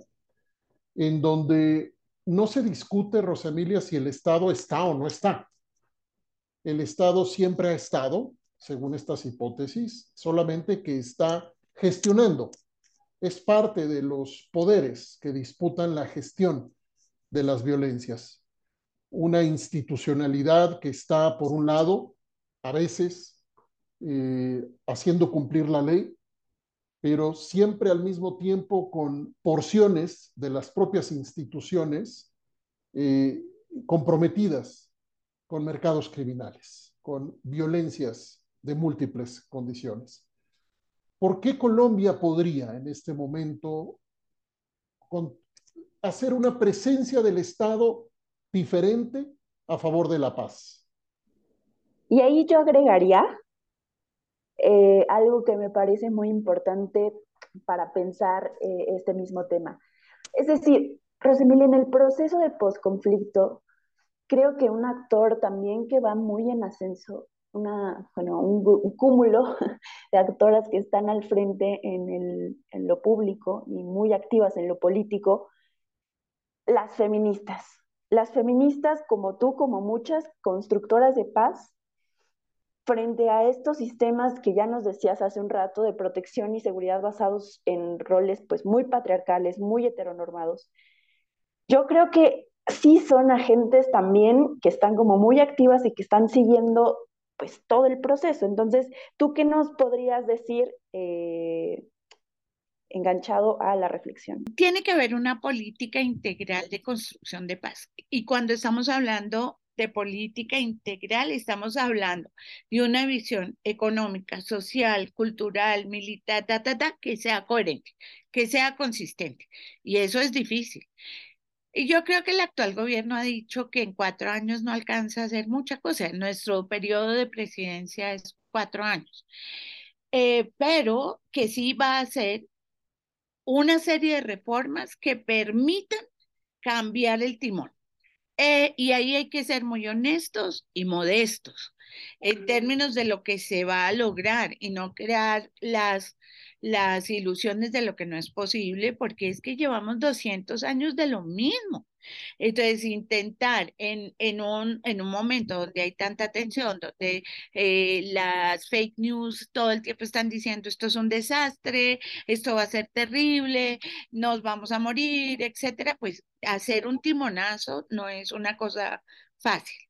en donde no se discute, Rosemilia, si el Estado está o no está. El Estado siempre ha estado, según estas hipótesis, solamente que está gestionando. Es parte de los poderes que disputan la gestión de las violencias una institucionalidad que está, por un lado, a veces eh, haciendo cumplir la ley, pero siempre al mismo tiempo con porciones de las propias instituciones eh, comprometidas con mercados criminales, con violencias de múltiples condiciones. ¿Por qué Colombia podría en este momento hacer una presencia del Estado diferente a favor de la paz. Y ahí yo agregaría eh, algo que me parece muy importante para pensar eh, este mismo tema. Es decir, Rosemilia, en el proceso de posconflicto, creo que un actor también que va muy en ascenso, una, bueno, un, cúmulo de actoras que están al frente en, el, en lo público y muy activas en lo político, las feministas las feministas, como tú, como muchas constructoras de paz, frente a estos sistemas que ya nos decías hace un rato de protección y seguridad basados en roles pues muy patriarcales, muy heteronormados, yo creo que sí son agentes también que están como muy activas y que están siguiendo pues todo el proceso. Entonces, ¿tú qué nos podrías decir eh, enganchado a la reflexión. Tiene que haber una política integral de construcción de paz. Y cuando estamos hablando de política integral, estamos hablando de una visión económica, social, cultural, militar, ta, ta, ta, que sea coherente, que sea consistente. Y eso es difícil. Y yo creo que el actual gobierno ha dicho que en cuatro años no alcanza a hacer mucha cosa. Nuestro periodo de presidencia es cuatro años. Eh, pero que sí va a hacer una serie de reformas que permitan cambiar el timón. Eh, y ahí hay que ser muy honestos y modestos en términos de lo que se va a lograr y no crear las, las ilusiones de lo que no es posible, porque es que llevamos 200 años de lo mismo. Entonces, intentar en, en, un, en un momento donde hay tanta tensión, donde eh, las fake news todo el tiempo están diciendo esto es un desastre, esto va a ser terrible, nos vamos a morir, etcétera, pues hacer un timonazo no es una cosa fácil.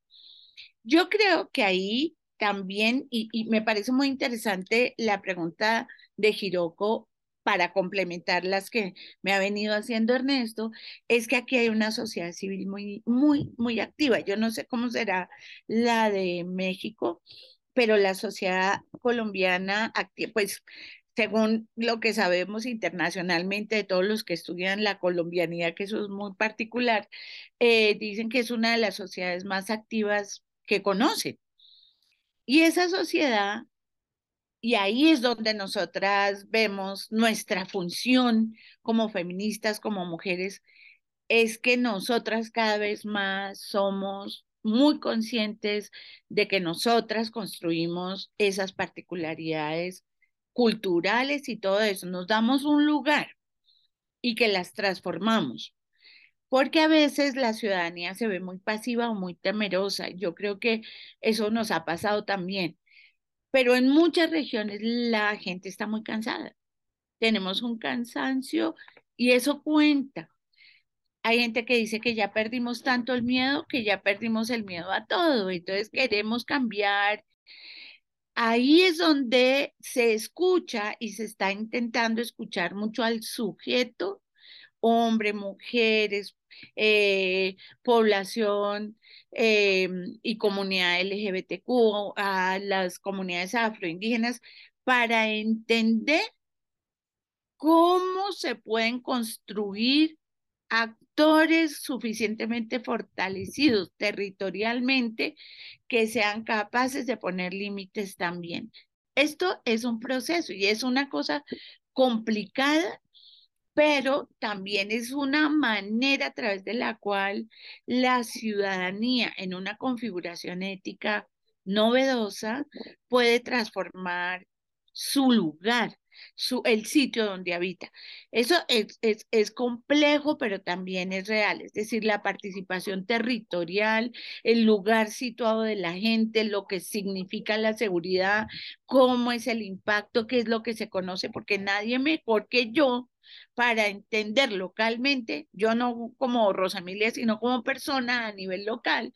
Yo creo que ahí también, y, me parece muy interesante la pregunta de Hiroko para complementar las que me ha venido haciendo Ernesto, es que aquí hay una sociedad civil muy, muy, muy activa. Yo no sé cómo será la de México, pero la sociedad colombiana, pues según lo que sabemos internacionalmente de todos los que estudian la colombianidad, que eso es muy particular, eh, dicen que es una de las sociedades más activas que conocen. Y esa sociedad y ahí es donde nosotras vemos nuestra función como feministas, como mujeres, es que nosotras cada vez más somos muy conscientes de que nosotras construimos esas particularidades culturales y todo eso, nos damos un lugar y que las transformamos. Porque a veces la ciudadanía se ve muy pasiva o muy temerosa. Yo creo que eso nos ha pasado también pero en muchas regiones la gente está muy cansada. Tenemos un cansancio y eso cuenta. Hay gente que dice que ya perdimos tanto el miedo que ya perdimos el miedo a todo, entonces queremos cambiar. Ahí es donde se escucha y se está intentando escuchar mucho al sujeto, hombre, mujeres, eh, población eh, y comunidad LGBTQ, a las comunidades afroindígenas, para entender cómo se pueden construir actores suficientemente fortalecidos territorialmente que sean capaces de poner límites también. Esto es un proceso y es una cosa complicada pero también es una manera a través de la cual la ciudadanía en una configuración ética novedosa puede transformar su lugar, su, el sitio donde habita. Eso es, es, es, complejo, pero también es real. Es decir, la participación territorial, el lugar situado de la gente, lo que significa la seguridad, cómo es el impacto, qué es lo que se conoce, porque nadie mejor que yo para entender localmente, yo no como Rosamilia, sino como persona a nivel local,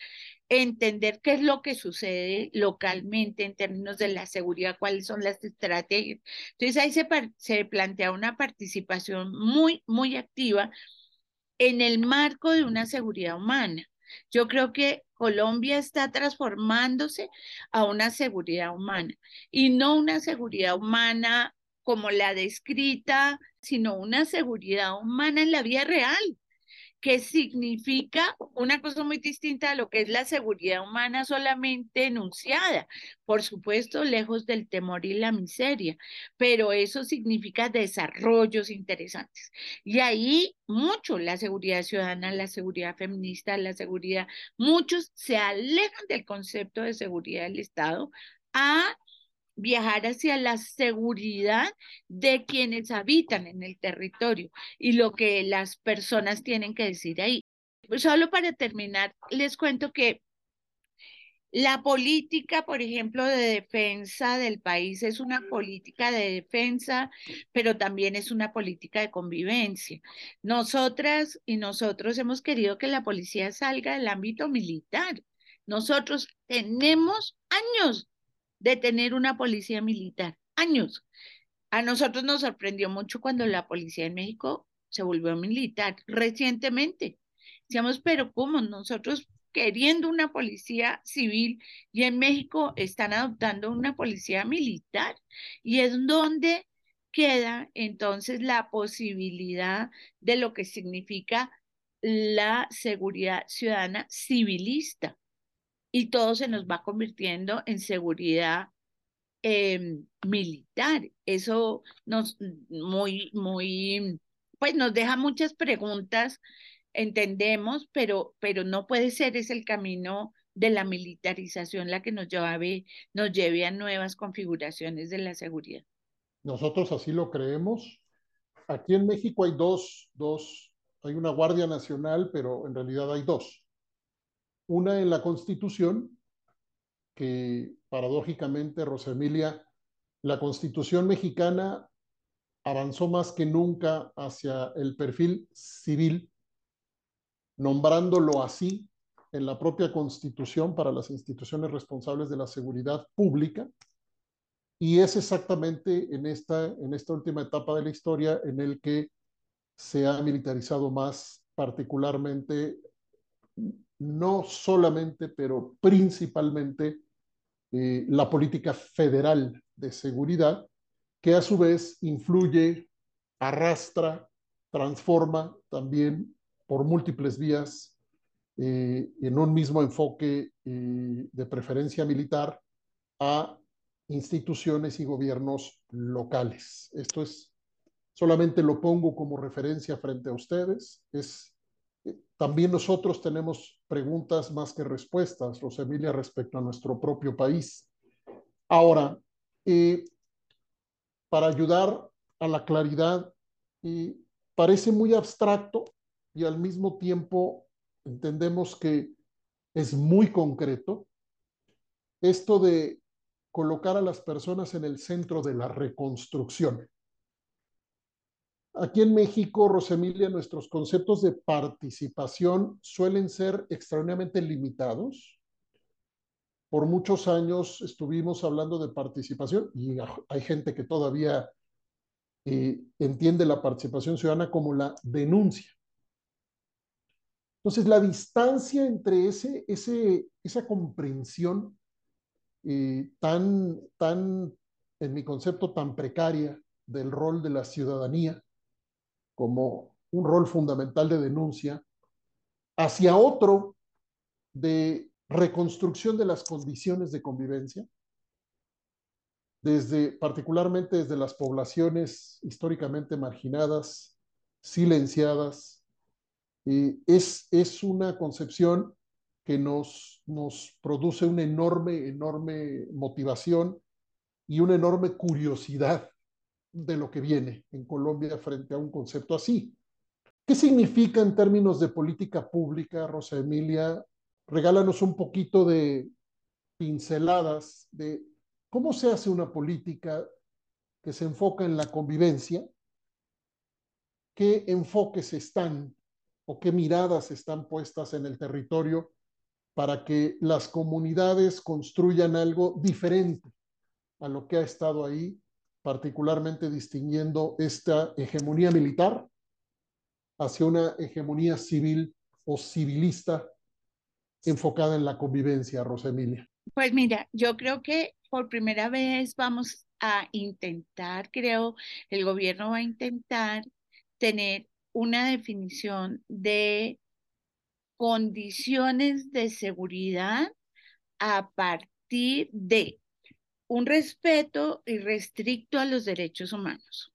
entender qué es lo que sucede localmente en términos de la seguridad, cuáles son las estrategias. Entonces ahí se, se plantea una participación muy, muy activa en el marco de una seguridad humana. Yo creo que Colombia está transformándose a una seguridad humana y no una seguridad humana como la descrita, sino una seguridad humana en la vida real, que significa una cosa muy distinta a lo que es la seguridad humana solamente enunciada, por supuesto, lejos del temor y la miseria, pero eso significa desarrollos interesantes. Y ahí mucho la seguridad ciudadana, la seguridad feminista, la seguridad, muchos se alejan del concepto de seguridad del Estado a viajar hacia la seguridad de quienes habitan en el territorio y lo que las personas tienen que decir ahí. Solo para terminar, les cuento que la política, por ejemplo, de defensa del país es una política de defensa, pero también es una política de convivencia. Nosotras y nosotros hemos querido que la policía salga del ámbito militar. Nosotros tenemos años de tener una policía militar. Años. A nosotros nos sorprendió mucho cuando la policía en México se volvió militar recientemente. Decíamos, pero ¿cómo? Nosotros queriendo una policía civil y en México están adoptando una policía militar y es donde queda entonces la posibilidad de lo que significa la seguridad ciudadana civilista y todo se nos va convirtiendo en seguridad em, militar. Eso nos muy, muy, pues nos deja muchas preguntas, entendemos, pero, pero no puede ser, es el camino de la militarización la que nos lleve, nos lleve a nuevas configuraciones de la seguridad. Nosotros así lo creemos. Aquí en México hay dos, dos, hay una Guardia Nacional, pero en realidad hay dos. Una en la Constitución, que paradójicamente, Rosemilia, la Constitución mexicana avanzó más que nunca hacia el perfil civil, nombrándolo así en la propia Constitución para las instituciones responsables de la seguridad pública, y es exactamente en esta, en esta última etapa de la historia en el que se ha militarizado más, particularmente, no solamente, pero principalmente, eh, la política federal de seguridad, que a su vez influye, arrastra, transforma también por múltiples vías eh, en un mismo enfoque eh, de preferencia militar a instituciones y gobiernos locales. Esto es, solamente lo pongo como referencia frente a ustedes. Es, también nosotros tenemos preguntas más que respuestas, Rosemilia, respecto a nuestro propio país. Ahora, eh, para ayudar a la claridad, eh, parece muy abstracto y al mismo tiempo entendemos que es muy concreto. Esto de colocar a las personas en el centro de la reconstrucción. Aquí en México, Rosemilia, nuestros conceptos de participación suelen ser extraordinariamente limitados. Por muchos años estuvimos hablando de participación y hay gente que todavía eh, entiende la participación ciudadana como la denuncia. Entonces, la distancia entre ese, ese, esa comprensión tan, tan, en mi concepto, tan precaria del rol de la ciudadanía como un rol fundamental de denuncia, hacia otro de reconstrucción de las condiciones de convivencia, desde, particularmente desde las poblaciones históricamente marginadas, silenciadas. es, es una concepción que nos, nos produce una enorme, enorme motivación y una enorme curiosidad de lo que viene en Colombia frente a un concepto así. ¿Qué significa en términos de política pública, Rosa Emilia? Regálanos un poquito de pinceladas de cómo se hace una política que se enfoca en la convivencia, qué enfoques están o qué miradas están puestas en el territorio para que las comunidades construyan algo diferente a lo que ha estado ahí, particularmente distinguiendo esta hegemonía militar hacia una hegemonía civil o civilista enfocada en la convivencia, Rosa Emilia. Pues mira, yo creo que por primera vez vamos a intentar, creo, el gobierno va a intentar tener una definición de condiciones de seguridad a partir de un respeto irrestricto a los derechos humanos,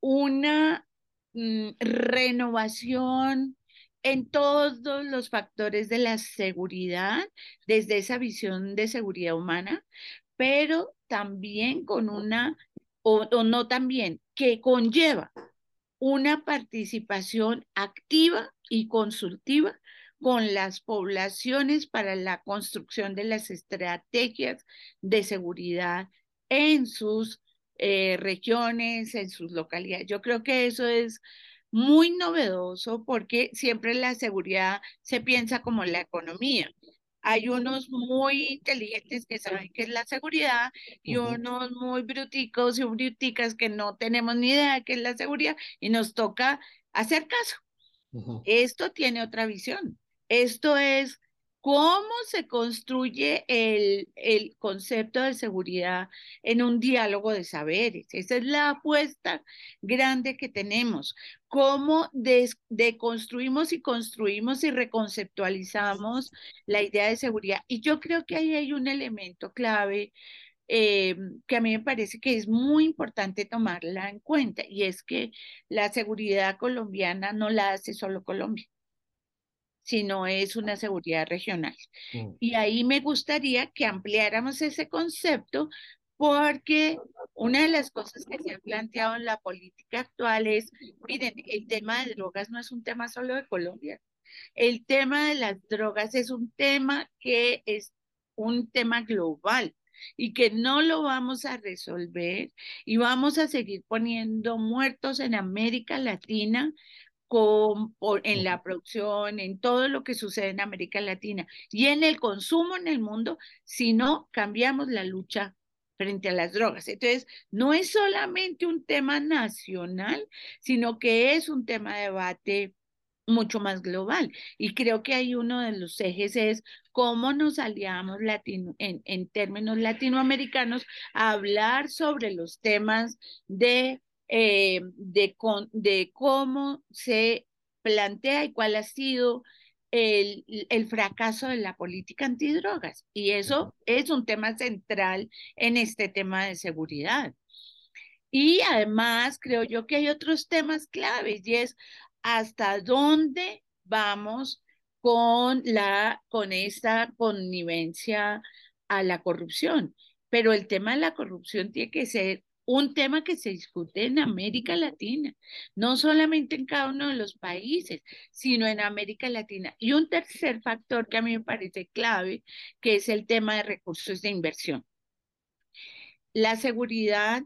una mm, renovación en todos los factores de la seguridad, desde esa visión de seguridad humana, pero también con una, o no también, que conlleva una participación activa y consultiva con las poblaciones para la construcción de las estrategias de seguridad en sus eh, regiones, en sus localidades. Yo creo que eso es muy novedoso porque siempre la seguridad se piensa como la economía. Hay unos muy inteligentes que saben qué es la seguridad y unos muy bruticos y bruticas que no tenemos ni idea de qué es la seguridad y nos toca hacer caso. Esto tiene otra visión. Esto es cómo se construye el, concepto de seguridad en un diálogo de saberes. Esa es la apuesta grande que tenemos. Cómo deconstruimos y construimos y reconceptualizamos la idea de seguridad. Y yo creo que ahí hay un elemento clave eh, que a mí me parece que es muy importante tomarla en cuenta y es que la seguridad colombiana no la hace solo Colombia sino es una seguridad regional. Mm. Y ahí me gustaría que ampliáramos ese concepto porque una de las cosas que se ha planteado en la política actual es, miren, el tema de drogas no es un tema solo de Colombia. El tema de las drogas es un tema que es un tema global y que no lo vamos a resolver y vamos a seguir poniendo muertos en América Latina con, en la producción, en todo lo que sucede en América Latina y en el consumo en el mundo si no cambiamos la lucha frente a las drogas. Entonces, no es solamente un tema nacional, sino que es un tema de debate mucho más global. Y creo que hay uno de los ejes es cómo nos aliamos latino, en, en términos latinoamericanos a hablar sobre los temas de eh, de, de cómo se plantea y cuál ha sido el, el, fracaso de la política antidrogas. Y eso es un tema central en este tema de seguridad. Y además creo yo que hay otros temas claves y es hasta dónde vamos con la con esta connivencia a la corrupción. Pero el tema de la corrupción tiene que ser un tema que se discute en América Latina, no solamente en cada uno de los países, sino en América Latina. Y un tercer factor que a mí me parece clave, que es el tema de recursos de inversión. La seguridad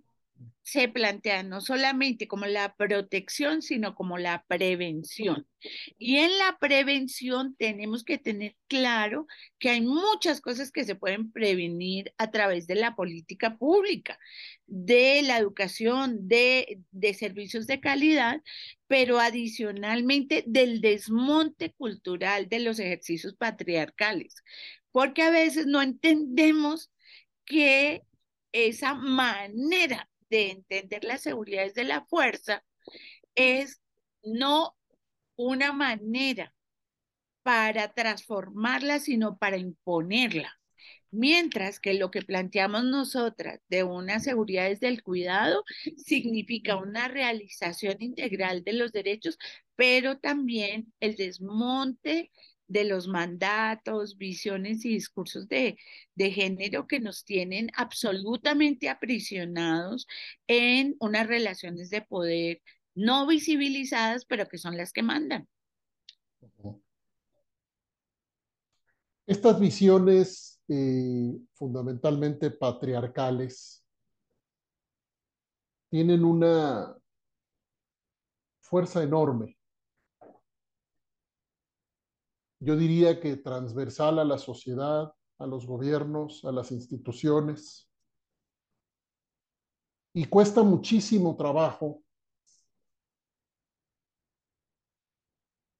se plantea no solamente como la protección, sino como la prevención. Y en la prevención tenemos que tener claro que hay muchas cosas que se pueden prevenir a través de la política pública, de la educación, de, de servicios de calidad, pero adicionalmente del desmonte cultural de los ejercicios patriarcales, porque a veces no entendemos que esa manera de entender la seguridad desde la fuerza es no una manera para transformarla, sino para imponerla. Mientras que lo que planteamos nosotras de una seguridad desde el cuidado significa una realización integral de los derechos, pero también el desmonte de los mandatos, visiones y discursos de, de género que nos tienen absolutamente aprisionados en unas relaciones de poder no visibilizadas, pero que son las que mandan. Estas visiones eh, fundamentalmente patriarcales tienen una fuerza enorme yo diría que transversal a la sociedad, a los gobiernos, a las instituciones. Y cuesta muchísimo trabajo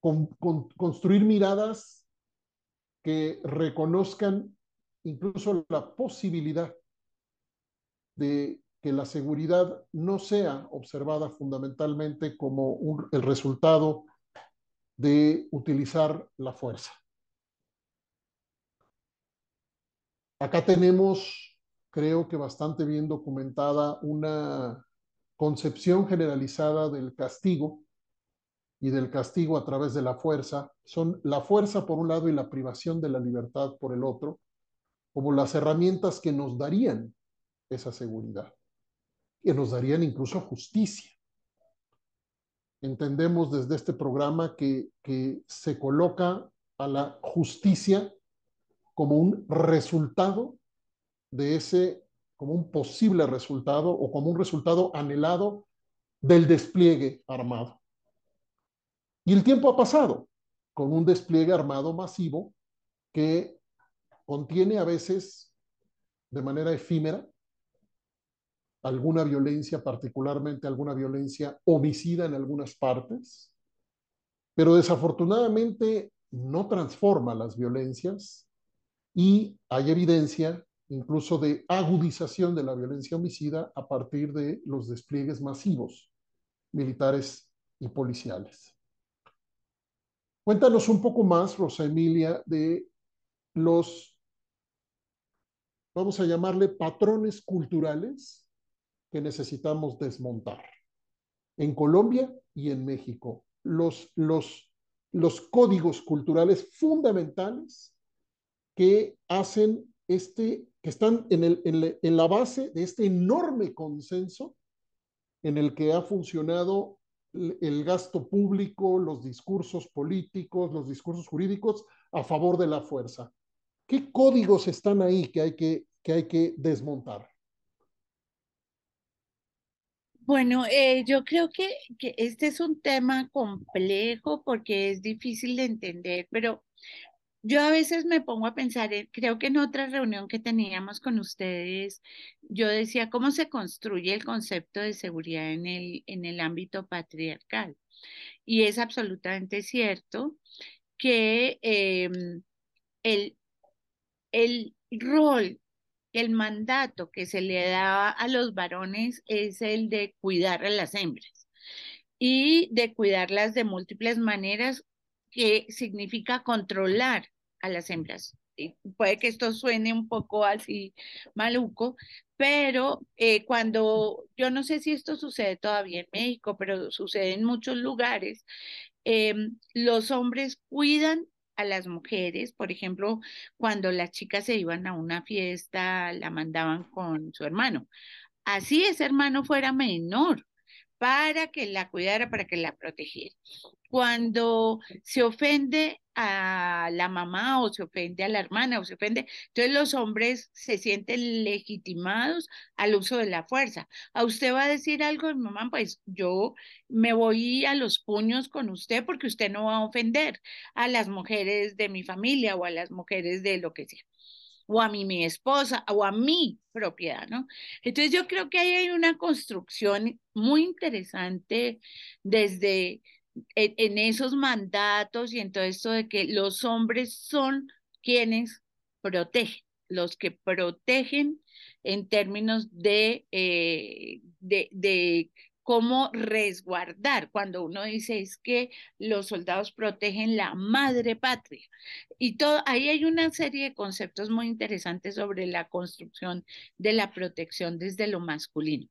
construir miradas que reconozcan incluso la posibilidad de que la seguridad no sea observada fundamentalmente como el resultado de utilizar la fuerza. Acá tenemos, creo que bastante bien documentada, una concepción generalizada del castigo y del castigo a través de la fuerza. Son la fuerza por un lado y la privación de la libertad por el otro, como las herramientas que nos darían esa seguridad, que nos darían incluso justicia entendemos desde este programa que, se coloca a la justicia como un resultado de ese, como un posible resultado o como un resultado anhelado del despliegue armado. Y el tiempo ha pasado con un despliegue armado masivo que contiene a veces de manera efímera alguna violencia, particularmente alguna violencia homicida en algunas partes, pero desafortunadamente no transforma las violencias y hay evidencia incluso de agudización de la violencia homicida a partir de los despliegues masivos militares y policiales. Cuéntanos un poco más, Rosa Emilia, de los, vamos a llamarle patrones culturales que necesitamos desmontar en Colombia y en México. Los, los, los códigos culturales fundamentales que hacen este, que están en, el, en, la base de este enorme consenso en el que ha funcionado el gasto público, los discursos políticos, los discursos jurídicos a favor de la fuerza. ¿Qué códigos están ahí que hay que, que, hay que desmontar? Bueno, eh, yo creo que, este es un tema complejo porque es difícil de entender, pero yo a veces me pongo a pensar, creo que en otra reunión que teníamos con ustedes, yo decía cómo se construye el concepto de seguridad en el, en el ámbito patriarcal. Y es absolutamente cierto que em, el, el rol, el mandato que se le da a los varones es el de cuidar a las hembras y de cuidarlas de múltiples maneras que significa controlar a las hembras. Y puede que esto suene un poco así maluco, pero eh, cuando, yo no sé si esto sucede todavía en México, pero sucede en muchos lugares, em, los hombres cuidan a las mujeres, por ejemplo, cuando las chicas se iban a una fiesta, la mandaban con su hermano. Así ese hermano fuera menor, para que la cuidara, para que la protegiera. Cuando se ofende a la mamá o se ofende a la hermana o se ofende, entonces los hombres se sienten legitimados al uso de la fuerza. A usted va a decir algo, mamá, pues yo me voy a los puños con usted porque usted no va a ofender a las mujeres de mi familia o a las mujeres de lo que sea o a mi, mi esposa o a mi propiedad, ¿no? Entonces yo creo que ahí hay una construcción muy interesante desde en, esos mandatos y en todo esto de que los hombres son quienes protegen, los que protegen en términos de, eh, de, de cómo resguardar cuando uno dice es que los soldados protegen la madre patria. Y todo, ahí hay una serie de conceptos muy interesantes sobre la construcción de la protección desde lo masculino.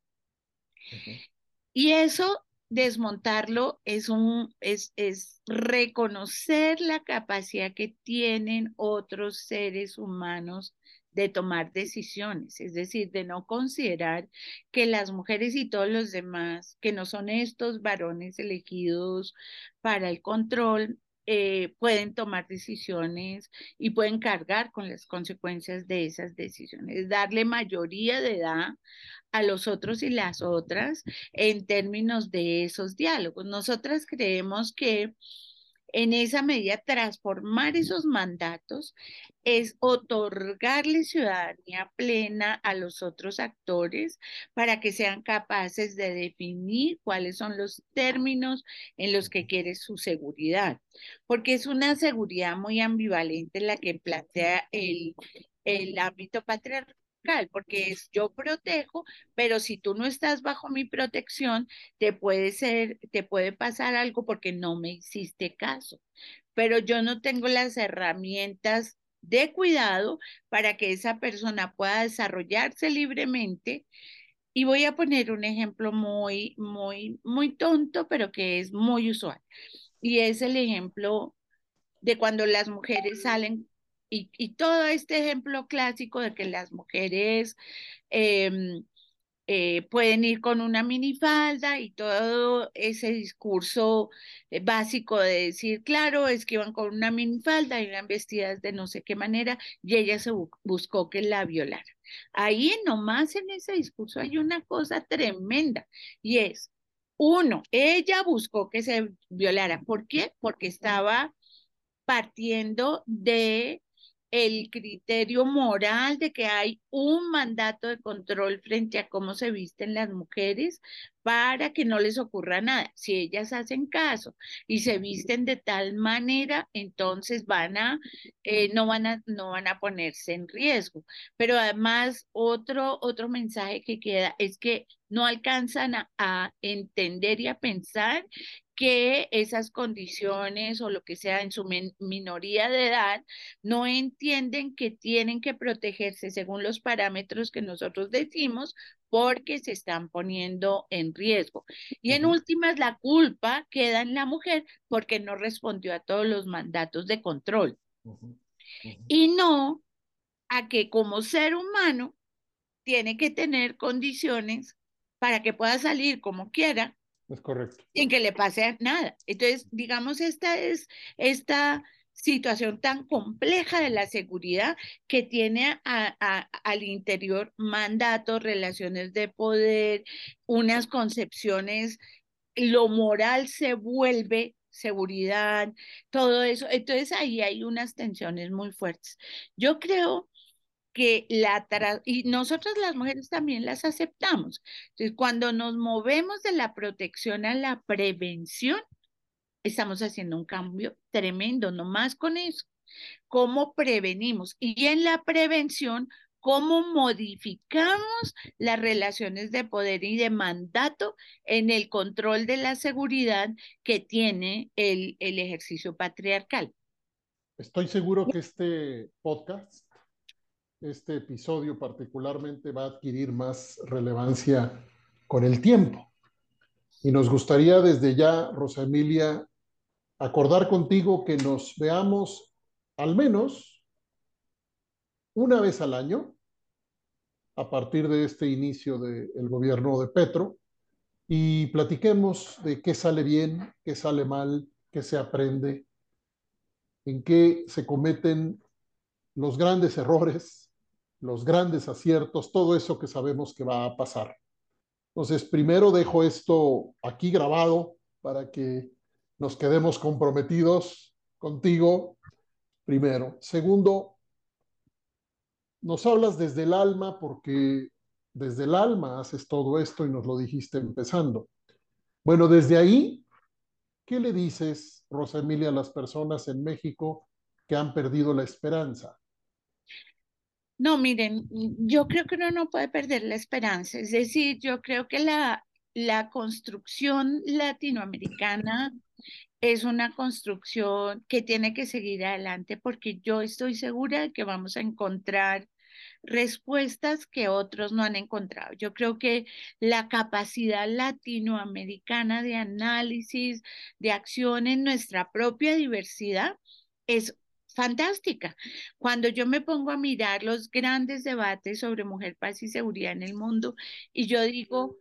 Y eso desmontarlo es un es, es reconocer la capacidad que tienen otros seres humanos de tomar decisiones, es decir, de no considerar que las mujeres y todos los demás, que no son estos varones elegidos para el control, eh, pueden tomar decisiones y pueden cargar con las consecuencias de esas decisiones, darle mayoría de edad a los otros y las otras en términos de esos diálogos. Nosotras creemos que en esa medida transformar esos mandatos es otorgarle ciudadanía plena a los otros actores para que sean capaces de definir cuáles son los términos en los que quiere su seguridad, porque es una seguridad muy ambivalente la que plantea el, el ámbito patriarcal porque es yo protejo, pero si tú no estás bajo mi protección, te puede ser, te puede pasar algo porque no me hiciste caso. Pero yo no tengo las herramientas de cuidado para que esa persona pueda desarrollarse libremente. Y voy a poner un ejemplo muy, muy, muy tonto, pero que es muy usual. Y es el ejemplo de cuando las mujeres salen y, todo este ejemplo clásico de que las mujeres em, eh, pueden ir con una minifalda y todo ese discurso eh, básico de decir, claro, es que iban con una minifalda y eran vestidas de no sé qué manera y ella se buscó que la violara. Ahí nomás en ese discurso hay una cosa tremenda y es, uno, ella buscó que se violara. ¿Por qué? Porque estaba partiendo de el criterio moral de que hay un mandato de control frente a cómo se visten las mujeres para que no les ocurra nada. Si ellas hacen caso y se visten de tal manera, entonces van a, eh, no, van a, no van a ponerse en riesgo. Pero además, otro, otro mensaje que queda es que no alcanzan a entender y a pensar que esas condiciones o lo que sea en su minoría de edad no entienden que tienen que protegerse según los parámetros que nosotros decimos porque se están poniendo en riesgo. Y en últimas, la culpa queda en la mujer porque no respondió a todos los mandatos de control. Y no a que como ser humano tiene que tener condiciones para que pueda salir como quiera es correcto. Sin que le pase nada. Entonces, digamos, esta es esta situación tan compleja de la seguridad que tiene al interior mandatos, relaciones de poder, unas concepciones, lo moral se vuelve seguridad, todo eso. Entonces ahí hay unas tensiones muy fuertes. Yo creo que la y nosotras las mujeres también las aceptamos. Entonces, cuando nos movemos de la protección a la prevención, estamos haciendo un cambio tremendo, no más con eso. ¿Cómo prevenimos? Y en la prevención, ¿cómo modificamos las relaciones de poder y de mandato en el control de la seguridad que tiene el, el ejercicio patriarcal? Estoy seguro que este podcast este episodio particularmente va a adquirir más relevancia con el tiempo. Y nos gustaría desde ya, Rosa Emilia, acordar contigo que nos veamos al menos una vez al año a partir de este inicio del gobierno de Petro y platiquemos de qué sale bien, qué sale mal, qué se aprende, en qué se cometen los grandes errores los grandes aciertos, todo eso que sabemos que va a pasar. Entonces, primero dejo esto aquí grabado para que nos quedemos comprometidos contigo, primero. Segundo, nos hablas desde el alma porque desde el alma haces todo esto y nos lo dijiste empezando. Bueno, desde ahí, ¿qué le dices, Rosa Emilia, a las personas en México que han perdido la esperanza? No, miren, yo creo que uno no puede perder la esperanza. Es decir, yo creo que la, la construcción latinoamericana es una construcción que tiene que seguir adelante porque yo estoy segura de que vamos a encontrar respuestas que otros no han encontrado. Yo creo que la capacidad latinoamericana de análisis, de acción en nuestra propia diversidad es fantástica. Cuando yo me pongo a mirar los grandes debates sobre mujer, paz y seguridad en el mundo y yo digo,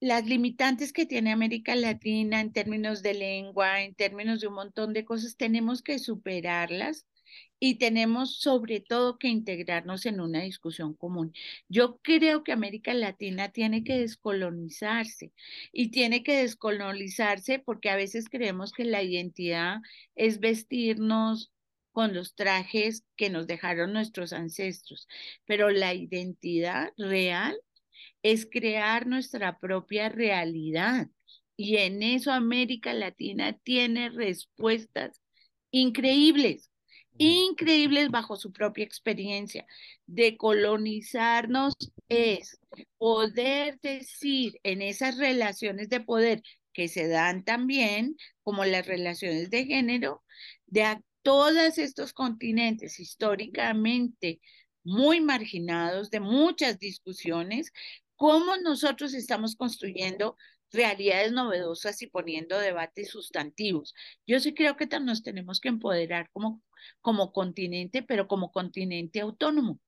las limitantes que tiene América Latina en términos de lengua, en términos de un montón de cosas, tenemos que superarlas y tenemos sobre todo que integrarnos en una discusión común. Yo creo que América Latina tiene que descolonizarse y tiene que descolonizarse porque a veces creemos que la identidad es vestirnos con los trajes que nos dejaron nuestros ancestros, pero la identidad real es crear nuestra propia realidad. Y en eso América Latina tiene respuestas increíbles, increíbles bajo su propia experiencia. De colonizarnos es poder decir en esas relaciones de poder que se dan también, como las relaciones de género, de todos estos continentes históricamente muy marginados de muchas discusiones, cómo nosotros estamos construyendo realidades novedosas y poniendo debates sustantivos. Yo sí creo que nos tenemos que empoderar como, como continente, pero como continente autónomo,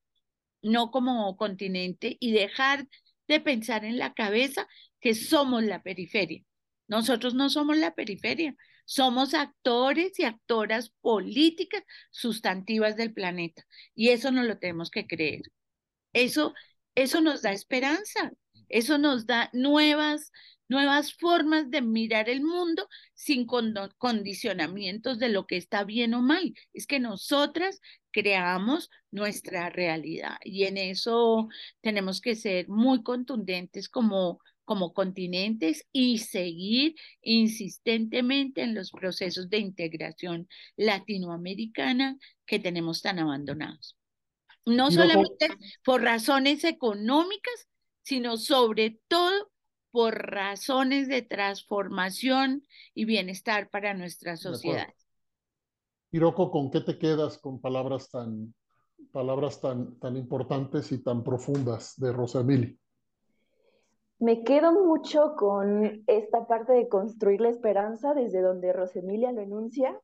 no como continente y dejar de pensar en la cabeza que somos la periferia. Nosotros no somos la periferia, somos actores y actoras políticas sustantivas del planeta y eso no lo tenemos que creer. Eso, eso nos da esperanza, eso nos da nuevas, nuevas formas de mirar el mundo sin condicionamientos de lo que está bien o mal. Es que nosotras creamos nuestra realidad. Y en eso tenemos que ser muy contundentes como, como continentes y seguir insistentemente en los procesos de integración latinoamericana que tenemos tan abandonados. No solamente por razones económicas, sino sobre todo por razones de transformación y bienestar para nuestra sociedad. Hiroko, ¿con qué te quedas con palabras tan, palabras tan, tan importantes y tan profundas de Rosamili? Me quedo mucho con esta parte de construir la esperanza desde donde Rosemilia lo enuncia,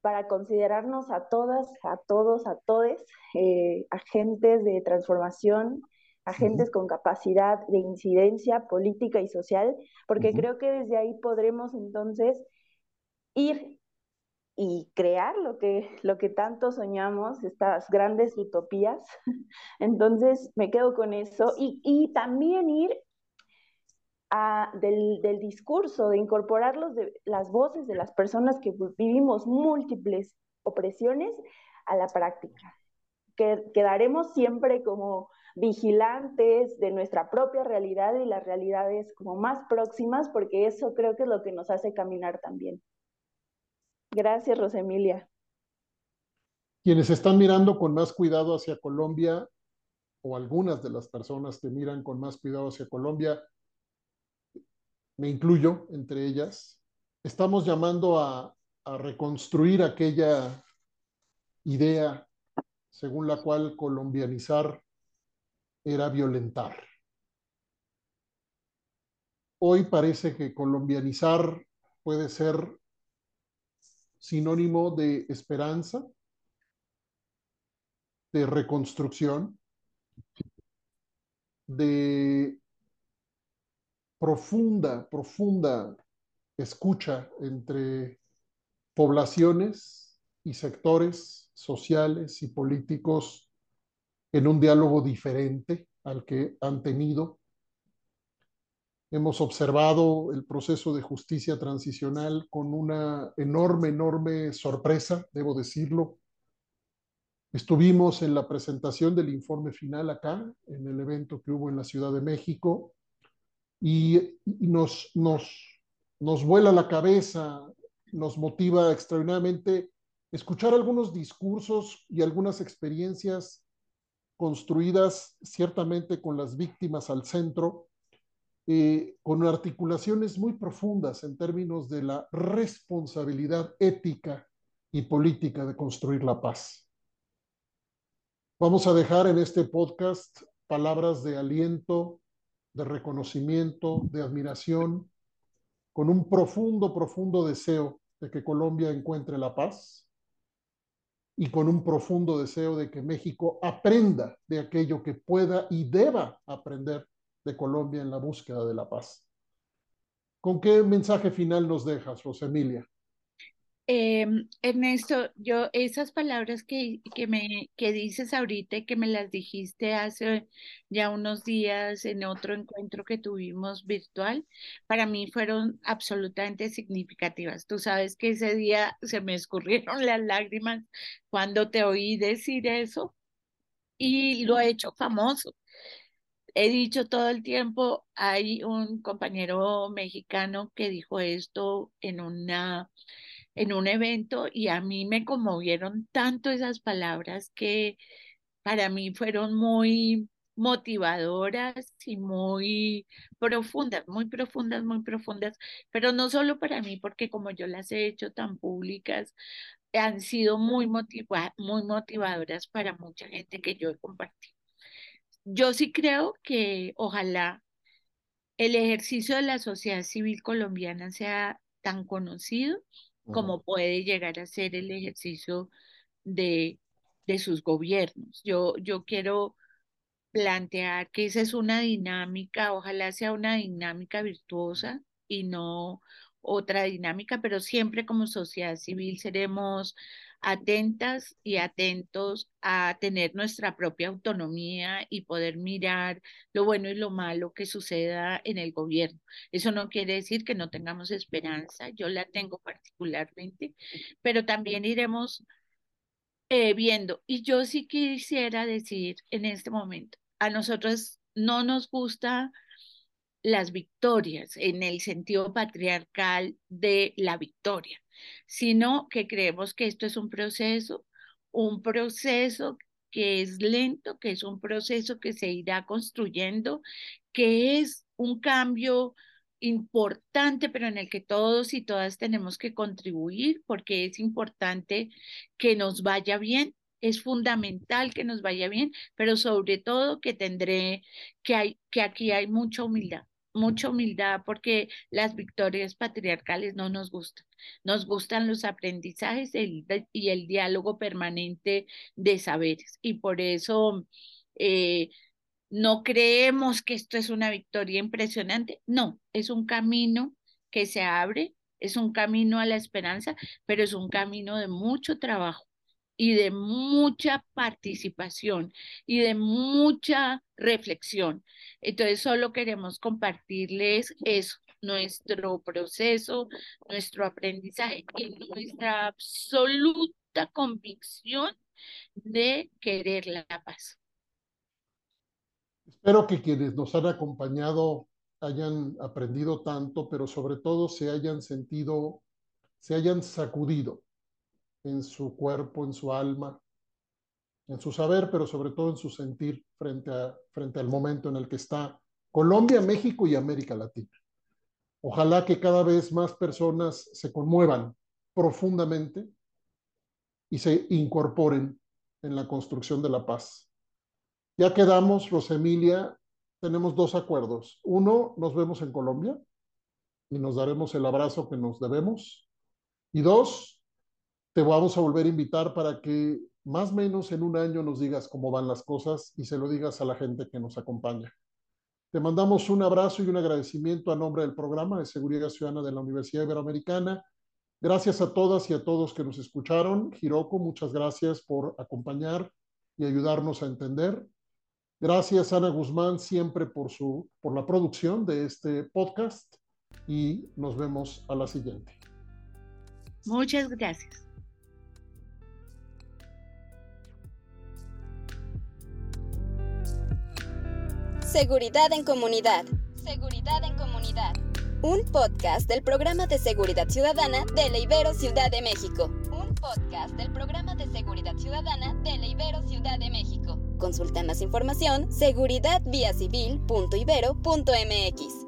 para considerarnos a todas, a todos, a todes, eh, agentes de transformación, agentes con capacidad de incidencia política y social, porque creo que desde ahí podremos entonces ir y crear lo que, lo que tanto soñamos, estas grandes utopías. Entonces me quedo con eso. Y, y también ir a, del, del, discurso, de incorporar los de, las voces de las personas que vivimos múltiples opresiones a la práctica. Que, quedaremos siempre como vigilantes de nuestra propia realidad y las realidades como más próximas, porque eso creo que es lo que nos hace caminar también. Gracias, Rosemilia. Quienes están mirando con más cuidado hacia Colombia, o algunas de las personas que miran con más cuidado hacia Colombia, me incluyo entre ellas, estamos llamando a, reconstruir aquella idea según la cual colombianizar era violentar. Hoy parece que colombianizar puede ser sinónimo de esperanza, de reconstrucción, de profunda, profunda escucha entre poblaciones y sectores sociales y políticos en un diálogo diferente al que han tenido. Hemos observado el proceso de justicia transicional con una enorme, enorme sorpresa, debo decirlo. Estuvimos en la presentación del informe final acá, en el evento que hubo en la Ciudad de México, y, nos, nos, nos vuela la cabeza, nos motiva extraordinariamente escuchar algunos discursos y algunas experiencias construidas ciertamente con las víctimas al centro, eh, con articulaciones muy profundas en términos de la responsabilidad ética y política de construir la paz. Vamos a dejar en este podcast palabras de aliento, de reconocimiento, de admiración, con un profundo, profundo deseo de que Colombia encuentre la paz y con un profundo deseo de que México aprenda de aquello que pueda y deba aprender de Colombia en la búsqueda de la paz. ¿Con qué mensaje final nos dejas, Rosemilia? Eh, Ernesto, yo esas palabras que, que, me, que dices ahorita que me las dijiste hace ya unos días en otro encuentro que tuvimos virtual, para mí fueron absolutamente significativas. Tú sabes que ese día se me escurrieron las lágrimas cuando te oí decir eso y lo he hecho famoso. He dicho todo el tiempo, hay un compañero mexicano que dijo esto en una en un evento y a mí me conmovieron tanto esas palabras que para mí fueron muy motivadoras y muy profundas, muy profundas, muy profundas, pero no solo para mí, porque como yo las he hecho tan públicas, han sido muy, muy motivadoras para mucha gente que yo he compartido. Yo sí creo que ojalá el ejercicio de la sociedad civil colombiana sea tan conocido como puede llegar a ser el ejercicio de, de sus gobiernos. Yo, yo quiero plantear que esa es una dinámica, ojalá sea una dinámica virtuosa y no otra dinámica, pero siempre como sociedad civil seremos atentas y atentos a tener nuestra propia autonomía y poder mirar lo bueno y lo malo que suceda en el gobierno. Eso no quiere decir que no tengamos esperanza, yo la tengo particularmente, pero también iremos eh, viendo. Y yo sí quisiera decir en este momento, a nosotros no nos gusta las victorias en el sentido patriarcal de la victoria, sino que creemos que esto es un proceso, un proceso que es lento, que es un proceso que se irá construyendo, que es un cambio importante, pero en el que todos y todas tenemos que contribuir porque es importante que nos vaya bien, es fundamental que nos vaya bien, pero sobre todo que tendré que hay que aquí hay mucha humildad, mucha humildad porque las victorias patriarcales no nos gustan. Nos gustan los aprendizajes y el diálogo permanente de saberes. Y por eso eh, no creemos que esto es una victoria impresionante, no, es un camino que se abre, es un camino a la esperanza, pero es un camino de mucho trabajo y de mucha participación y de mucha reflexión. Entonces, solo queremos compartirles eso, nuestro proceso, nuestro aprendizaje y nuestra absoluta convicción de querer la paz. Espero que quienes nos han acompañado hayan aprendido tanto, pero sobre todo se hayan sentido, se hayan sacudido en su cuerpo, en su alma, en su saber, pero sobre todo en su sentir frente, a, frente al momento en el que está Colombia, México y América Latina. Ojalá que cada vez más personas se conmuevan profundamente y se incorporen en la construcción de la paz. Ya quedamos, Rosemilia, tenemos dos acuerdos. Uno, nos vemos en Colombia y nos daremos el abrazo que nos debemos. Y dos, te vamos a volver a invitar para que más o menos en un año nos digas cómo van las cosas y se lo digas a la gente que nos acompaña. Te mandamos un abrazo y un agradecimiento a nombre del programa de Seguridad Ciudadana de la Universidad Iberoamericana. Gracias a todas y a todos que nos escucharon. Hiroko, muchas gracias por acompañar y ayudarnos a entender. Gracias, Ana Guzmán, siempre por, su, por la producción de este podcast y nos vemos a la siguiente. Muchas gracias. Seguridad en Comunidad. Seguridad en Comunidad. Un podcast del Programa de Seguridad Ciudadana de la Ibero Ciudad de México. Un podcast del Programa de Seguridad Ciudadana de la Ibero Ciudad de México. Consulta más información seguridadviacivil.ibero.mx.